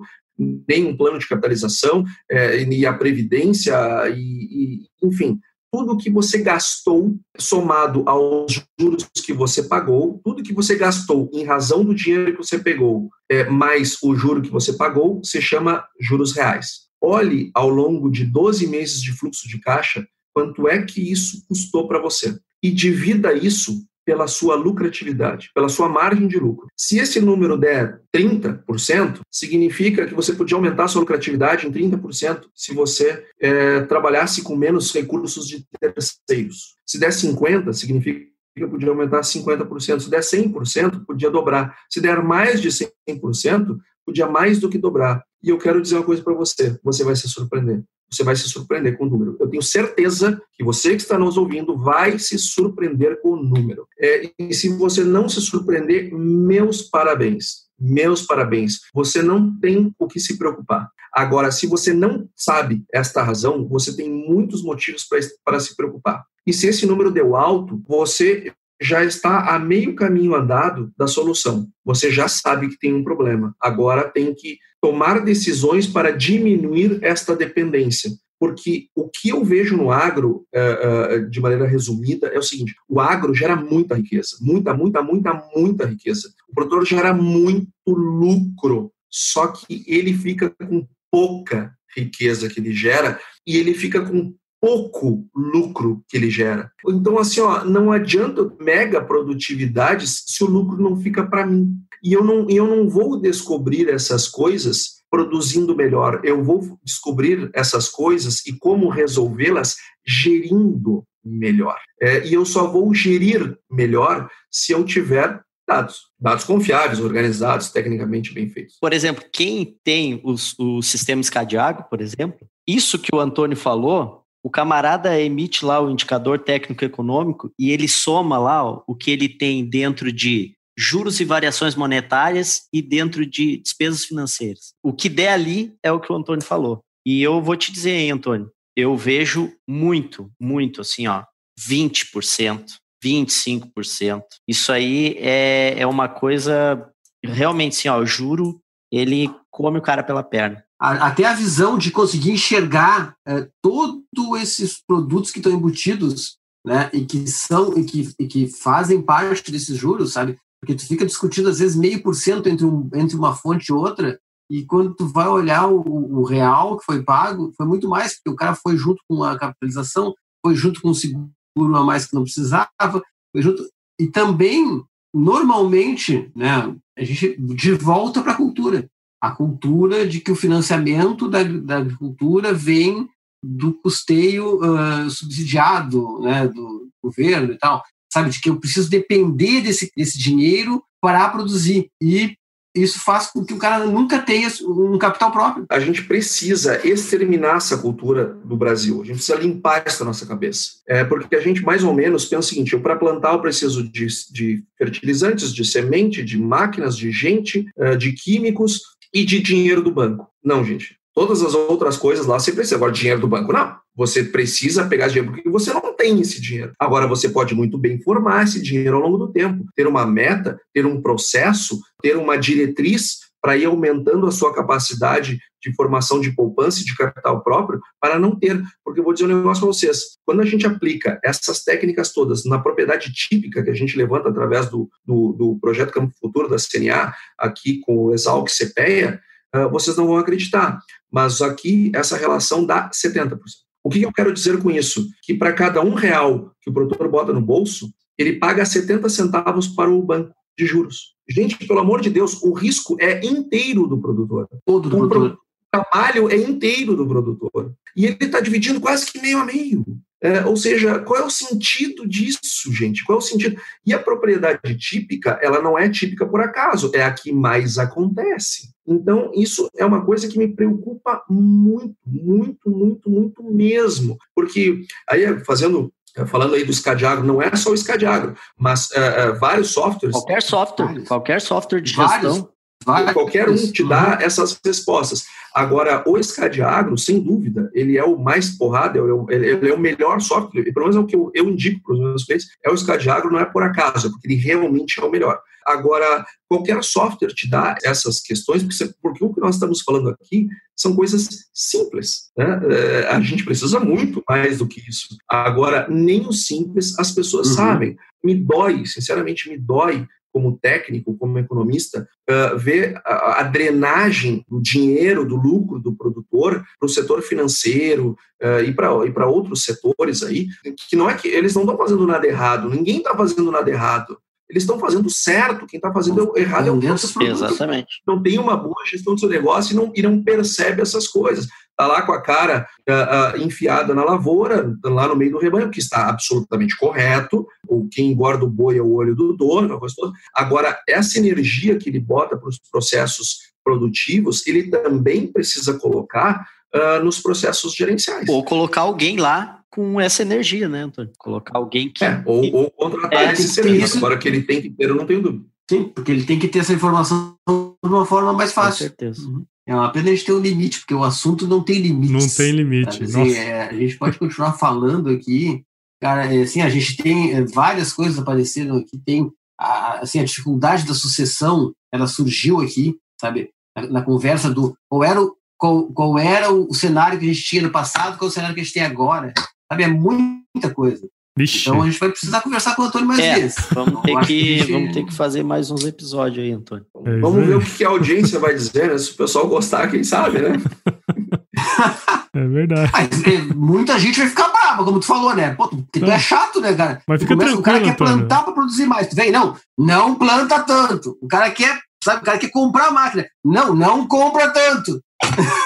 nem um plano de capitalização, é, e a previdência, e, e, enfim, tudo que você gastou somado aos juros que você pagou, tudo que você gastou em razão do dinheiro que você pegou, é, mais o juro que você pagou, se chama juros reais. Olhe ao longo de 12 meses de fluxo de caixa quanto é que isso custou para você e divida isso pela sua lucratividade, pela sua margem de lucro. Se esse número der 30%, significa que você podia aumentar a sua lucratividade em 30% se você é, trabalhasse com menos recursos de terceiros. Se der 50%, significa que podia aumentar 50%. Se der 100%, podia dobrar. Se der mais de 100%, podia mais do que dobrar. E eu quero dizer uma coisa para você: você vai se surpreender. Você vai se surpreender com o número. Eu tenho certeza que você que está nos ouvindo vai se surpreender com o número. É, e se você não se surpreender, meus parabéns. Meus parabéns. Você não tem o que se preocupar. Agora, se você não sabe esta razão, você tem muitos motivos para se preocupar. E se esse número deu alto, você já está a meio caminho andado da solução. Você já sabe que tem um problema. Agora tem que tomar decisões para diminuir esta dependência. Porque o que eu vejo no agro, eh, eh, de maneira resumida, é o seguinte: o agro gera muita riqueza, muita, muita, muita, muita riqueza. O produtor gera muito lucro, só que ele fica com pouca riqueza que ele gera e ele fica com pouco lucro que ele gera. Então, assim, ó, não adianta mega produtividades se o lucro não fica para mim. E eu não, eu não vou descobrir essas coisas produzindo melhor. Eu vou descobrir essas coisas e como resolvê-las gerindo melhor. É, e eu só vou gerir melhor se eu tiver dados. Dados confiáveis, organizados, tecnicamente bem feitos. Por exemplo, quem tem os, o sistema Scadiago, por exemplo, isso que o Antônio falou o camarada emite lá o indicador técnico econômico e ele soma lá ó, o que ele tem dentro de juros e variações monetárias e dentro de despesas financeiras. O que der ali é o que o Antônio falou. E eu vou te dizer, hein, Antônio, eu vejo muito, muito assim, ó, 20%, 25%. Isso aí é, é uma coisa realmente, sim, ó, o juro, ele come o cara pela perna. Até a visão de conseguir enxergar é, todos esses produtos que estão embutidos, né, e que são e que, e que fazem parte desses juros, sabe? Porque tu fica discutindo às vezes meio por cento entre, um, entre uma fonte e outra, e quando tu vai olhar o, o, real que foi pago, foi muito mais, porque o cara foi junto com a capitalização, foi junto com o seguro a mais que não precisava, foi junto. E também, normalmente, né, a gente de volta para a cultura. A cultura de que o financiamento da, da agricultura vem do custeio uh, subsidiado né, do governo e tal, sabe? De que eu preciso depender desse, desse dinheiro para produzir. E isso faz com que o cara nunca tenha um capital próprio. A gente precisa exterminar essa cultura do Brasil. A gente precisa limpar isso da nossa cabeça. É porque a gente mais ou menos pensa o seguinte: para plantar eu preciso de, de fertilizantes, de semente, de máquinas, de gente, eh, de químicos e de dinheiro do banco. Não, gente. Todas as outras coisas lá você precisa. Agora, dinheiro do banco, não. Você precisa pegar dinheiro porque você não tem esse dinheiro. Agora, você pode muito bem formar esse dinheiro ao longo do tempo, ter uma meta, ter um processo, ter uma diretriz para ir aumentando a sua capacidade de formação de poupança e de capital próprio para não ter. Porque eu vou dizer um negócio para vocês: quando a gente aplica essas técnicas todas na propriedade típica que a gente levanta através do, do, do projeto Campo Futuro da CNA, aqui com o Exalc CPEA, uh, vocês não vão acreditar. Mas aqui essa relação dá 70%. O que eu quero dizer com isso? Que para cada um real que o produtor bota no bolso, ele paga 70 centavos para o banco de juros. Gente, pelo amor de Deus, o risco é inteiro do produtor. Todo do produtor. O trabalho é inteiro do produtor. E ele está dividindo quase que meio a meio. É, ou seja, qual é o sentido disso, gente? Qual é o sentido? E a propriedade típica, ela não é típica por acaso, é a que mais acontece. Então, isso é uma coisa que me preocupa muito, muito, muito, muito mesmo. Porque, aí, fazendo falando aí do Scadiagro, não é só o Scadiagro, mas uh, uh, vários softwares. Qualquer software, vários. qualquer software de gestão. Vários, qualquer um te dá uhum. essas respostas. Agora, o Scadiagro, sem dúvida, ele é o mais porrada, ele é o melhor software, e pelo menos é o que eu, eu indico para os meus clientes, é o Scadiagro, não é por acaso, é porque ele realmente é o melhor. Agora, qualquer software te dá essas questões, porque, porque o que nós estamos falando aqui são coisas simples. Né? É, a gente precisa muito mais do que isso. Agora, nem o simples as pessoas uhum. sabem. Me dói, sinceramente, me dói como técnico, como economista, uh, ver a, a, drenagem do dinheiro, do lucro do produtor para o setor financeiro uh, e para outros setores aí, que não é que eles não estão fazendo nada errado, ninguém está fazendo nada errado eles estão fazendo certo, quem está fazendo errado é o nosso produto. Exatamente. Não tem uma boa gestão do seu negócio e não, e não percebe essas coisas. Está lá com a cara uh, uh, enfiada na lavoura, lá no meio do rebanho, que está absolutamente correto, ou quem engorda o boi é o olho do dono, Agora, essa energia que ele bota para os processos produtivos, ele também precisa colocar uh, nos processos gerenciais. Ou colocar alguém lá com essa energia, né, Antônio? Colocar alguém que. É, ou, ou contratar é, esse serviço. Isso. Agora que ele tem que ter, eu não tenho dúvida. Sim, porque ele tem que ter essa informação de uma forma mais fácil. Com certeza. Uhum. É uma pena a gente ter um limite, porque o assunto não tem limite. Não tem limite. Assim, é, a gente pode continuar falando aqui. Cara, é, assim, a gente tem é, várias coisas aparecendo aqui. Tem a, assim, a dificuldade da sucessão, ela surgiu aqui, sabe? Na, na conversa do qual era, o, qual, qual era o cenário que a gente tinha no passado, qual é o cenário que a gente tem agora. Sabe, é muita coisa. Vixe. Então a gente vai precisar conversar com o Antônio mais é, vezes. Vamos ter, que, gente... vamos ter que fazer mais uns episódios aí, Antônio. É vamos ver o que a audiência vai dizer, né? Se o pessoal gostar, quem sabe, né? É verdade. Mas, é, muita gente vai ficar brava, como tu falou, né? Pô, porque tu é chato, né, cara? Mas fica começa, tranquilo, O cara quer Antônio. plantar para produzir mais. Tu vem, não, não planta tanto. O cara quer, sabe, o cara quer comprar a máquina. Não, não compra tanto.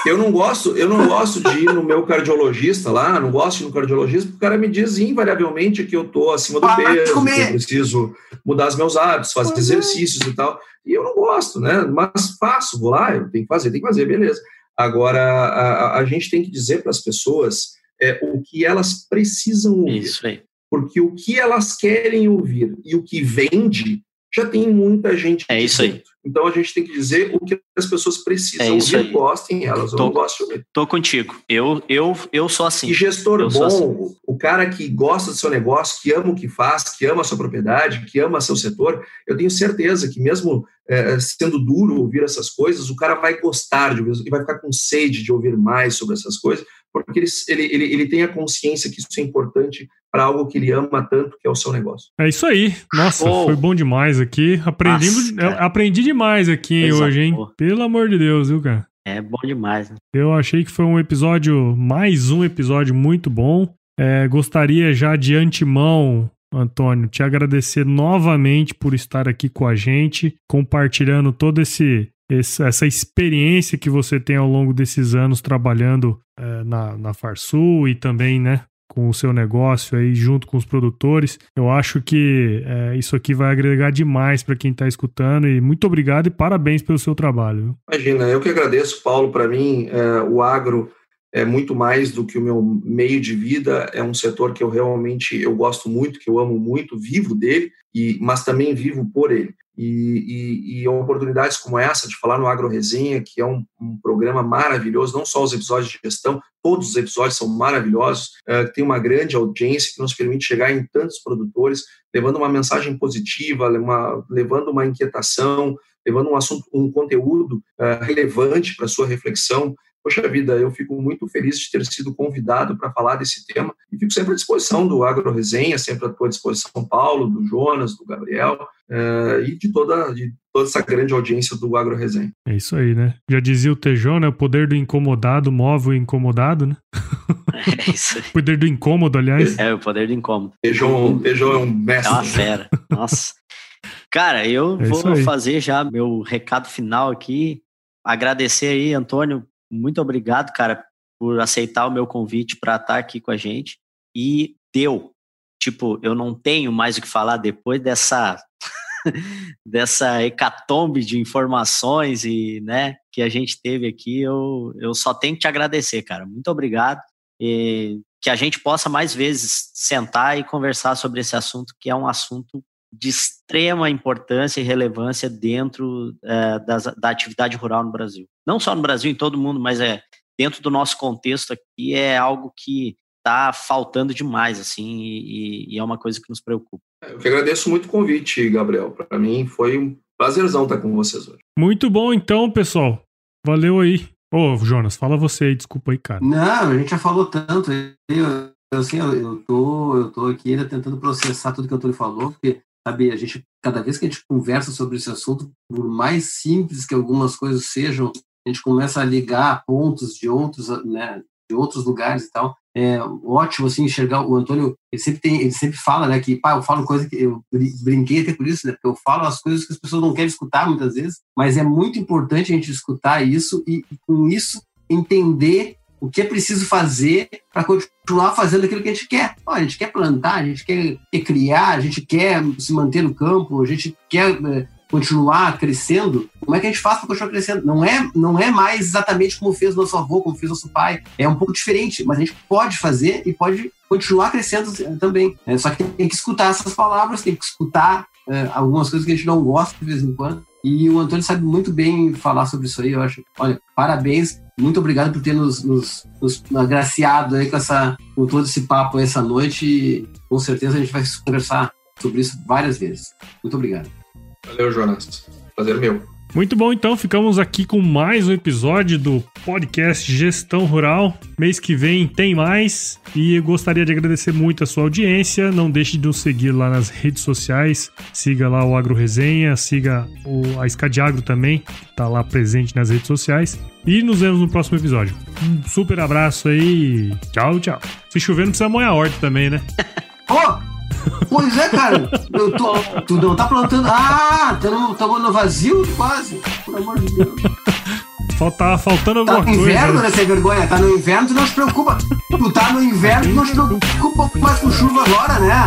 Eu não gosto, eu não gosto de ir no meu cardiologista lá, não gosto de ir no cardiologista, porque o cara me diz invariavelmente que eu estou acima do peso, que eu preciso mudar os meus hábitos, fazer uhum. exercícios e tal. E eu não gosto, né? Mas faço, vou lá, eu tenho que fazer, tenho que fazer, beleza. Agora, a, a gente tem que dizer para as pessoas é, o que elas precisam ouvir. Isso aí. Porque o que elas querem ouvir e o que vende já tem muita gente. É isso aí. Então a gente tem que dizer o que as pessoas precisam é ouvir, aí. gostem elas tô, ou não gostem. Tô contigo. Eu, eu, eu sou assim. E gestor eu bom, assim. o cara que gosta do seu negócio, que ama o que faz, que ama a sua propriedade, que ama seu setor, eu tenho certeza que mesmo é, sendo duro ouvir essas coisas, o cara vai gostar de ouvir e vai ficar com sede de ouvir mais sobre essas coisas, porque ele, ele, ele, ele tem a consciência que isso é importante para algo que ele ama tanto, que é o seu negócio. É isso aí. Nossa, oh. foi bom demais aqui. Aprendi, Nossa, aprendi demais aqui hein, hoje, hein? Pelo amor de Deus, viu, cara? É bom demais. Né? Eu achei que foi um episódio, mais um episódio muito bom. É, gostaria já de antemão, Antônio, te agradecer novamente por estar aqui com a gente, compartilhando todo esse essa experiência que você tem ao longo desses anos trabalhando é, na, na Farsul e também, né, com o seu negócio aí junto com os produtores. Eu acho que é, isso aqui vai agregar demais para quem está escutando e muito obrigado e parabéns pelo seu trabalho. Imagina, eu que agradeço, Paulo. Para mim, é, o agro é muito mais do que o meu meio de vida. É um setor que eu realmente eu gosto muito, que eu amo muito, vivo dele e mas também vivo por ele. E, e, e, oportunidades como essa de falar no Agro Resenha, que é um, um, programa maravilhoso, não só os episódios de gestão, todos os episódios são maravilhosos, uh, tem uma grande audiência que nos permite chegar em tantos produtores, levando uma mensagem positiva, uma, levando uma inquietação, levando um assunto, um conteúdo uh, relevante para sua reflexão. Poxa vida, eu fico muito feliz de ter sido convidado para falar desse tema e fico sempre à disposição do Agro Resenha, sempre à tua disposição, Paulo, do Jonas, do Gabriel uh, e de toda, de toda essa grande audiência do Agro Resenha. É isso aí, né? Já dizia o Tejão, né? O poder do incomodado move o incomodado, né? É isso aí. o poder do incômodo, aliás. É, o poder do incômodo. Tejão, Tejão é um mestre. É uma fera. Nossa. Cara, eu é vou fazer já meu recado final aqui. Agradecer aí, Antônio, muito obrigado, cara, por aceitar o meu convite para estar aqui com a gente. E deu. Tipo, eu não tenho mais o que falar depois dessa dessa hecatombe de informações e, né, que a gente teve aqui. Eu, eu só tenho que te agradecer, cara. Muito obrigado. E que a gente possa mais vezes sentar e conversar sobre esse assunto, que é um assunto de extrema importância e relevância dentro é, das, da atividade rural no Brasil. Não só no Brasil, em todo mundo, mas é dentro do nosso contexto aqui é algo que está faltando demais, assim, e, e, é uma coisa que nos preocupa. Eu que agradeço muito o convite, Gabriel. Para mim foi um prazerzão estar com vocês hoje. Muito bom, então, pessoal. Valeu aí. Ô, Jonas, fala você aí, desculpa aí, cara. Não, a gente já falou tanto. Eu, assim, eu, eu, tô, eu tô aqui ainda tentando processar tudo que o Antônio falou, porque sabe? A gente, cada vez que a gente conversa sobre esse assunto, por mais simples que algumas coisas sejam, a gente começa a ligar pontos de outros, né, de outros lugares e tal. É ótimo assim enxergar o Antônio. Ele sempre tem, ele sempre fala, né, que pá, eu falo coisa que eu brinquei até por isso, né? Porque eu falo as coisas que as pessoas não querem escutar muitas vezes, mas é muito importante a gente escutar isso e, e com isso entender o que é preciso fazer para continuar fazendo aquilo que a gente quer. a gente quer plantar, a gente quer, criar, a gente quer se manter no campo, a gente quer é, continuar crescendo. Como é que a gente faz para continuar crescendo? Não é, não é mais exatamente como fez nosso avô, como fez nosso pai. É um pouco diferente, mas a gente pode fazer e pode continuar crescendo também. É, só que tem que escutar essas palavras, tem que escutar é, algumas coisas que a gente não gosta de vez em quando. E o Antônio sabe muito bem falar sobre isso aí, eu acho. Olha, parabéns, muito obrigado por ter nos, nos, nos agraciado aí com, essa, com todo esse papo essa noite. E com certeza a gente vai conversar sobre isso várias vezes. Muito obrigado. Valeu, Jonas. Prazer meu. Muito bom, então ficamos aqui com mais um episódio do podcast Gestão Rural. Mês que vem tem mais e eu gostaria de agradecer muito a sua audiência. Não deixe de nos seguir lá nas redes sociais. Siga lá o Agro Resenha, siga o, a Escadiagro também, tá lá presente nas redes sociais. E nos vemos no próximo episódio. Um super abraço aí. Tchau, tchau. Se chover, não precisa molhar a horta também, né? Pois é, cara. Eu tô, tu não tá plantando. Ah, estamos tá no vazio quase. Por amor de Deus. Tá faltando alguma tá coisa. Tá no inverno, né, sem vergonha? Tá no inverno, tu não se preocupa. Tu tá no inverno, tu não se preocupa mais com chuva agora, né?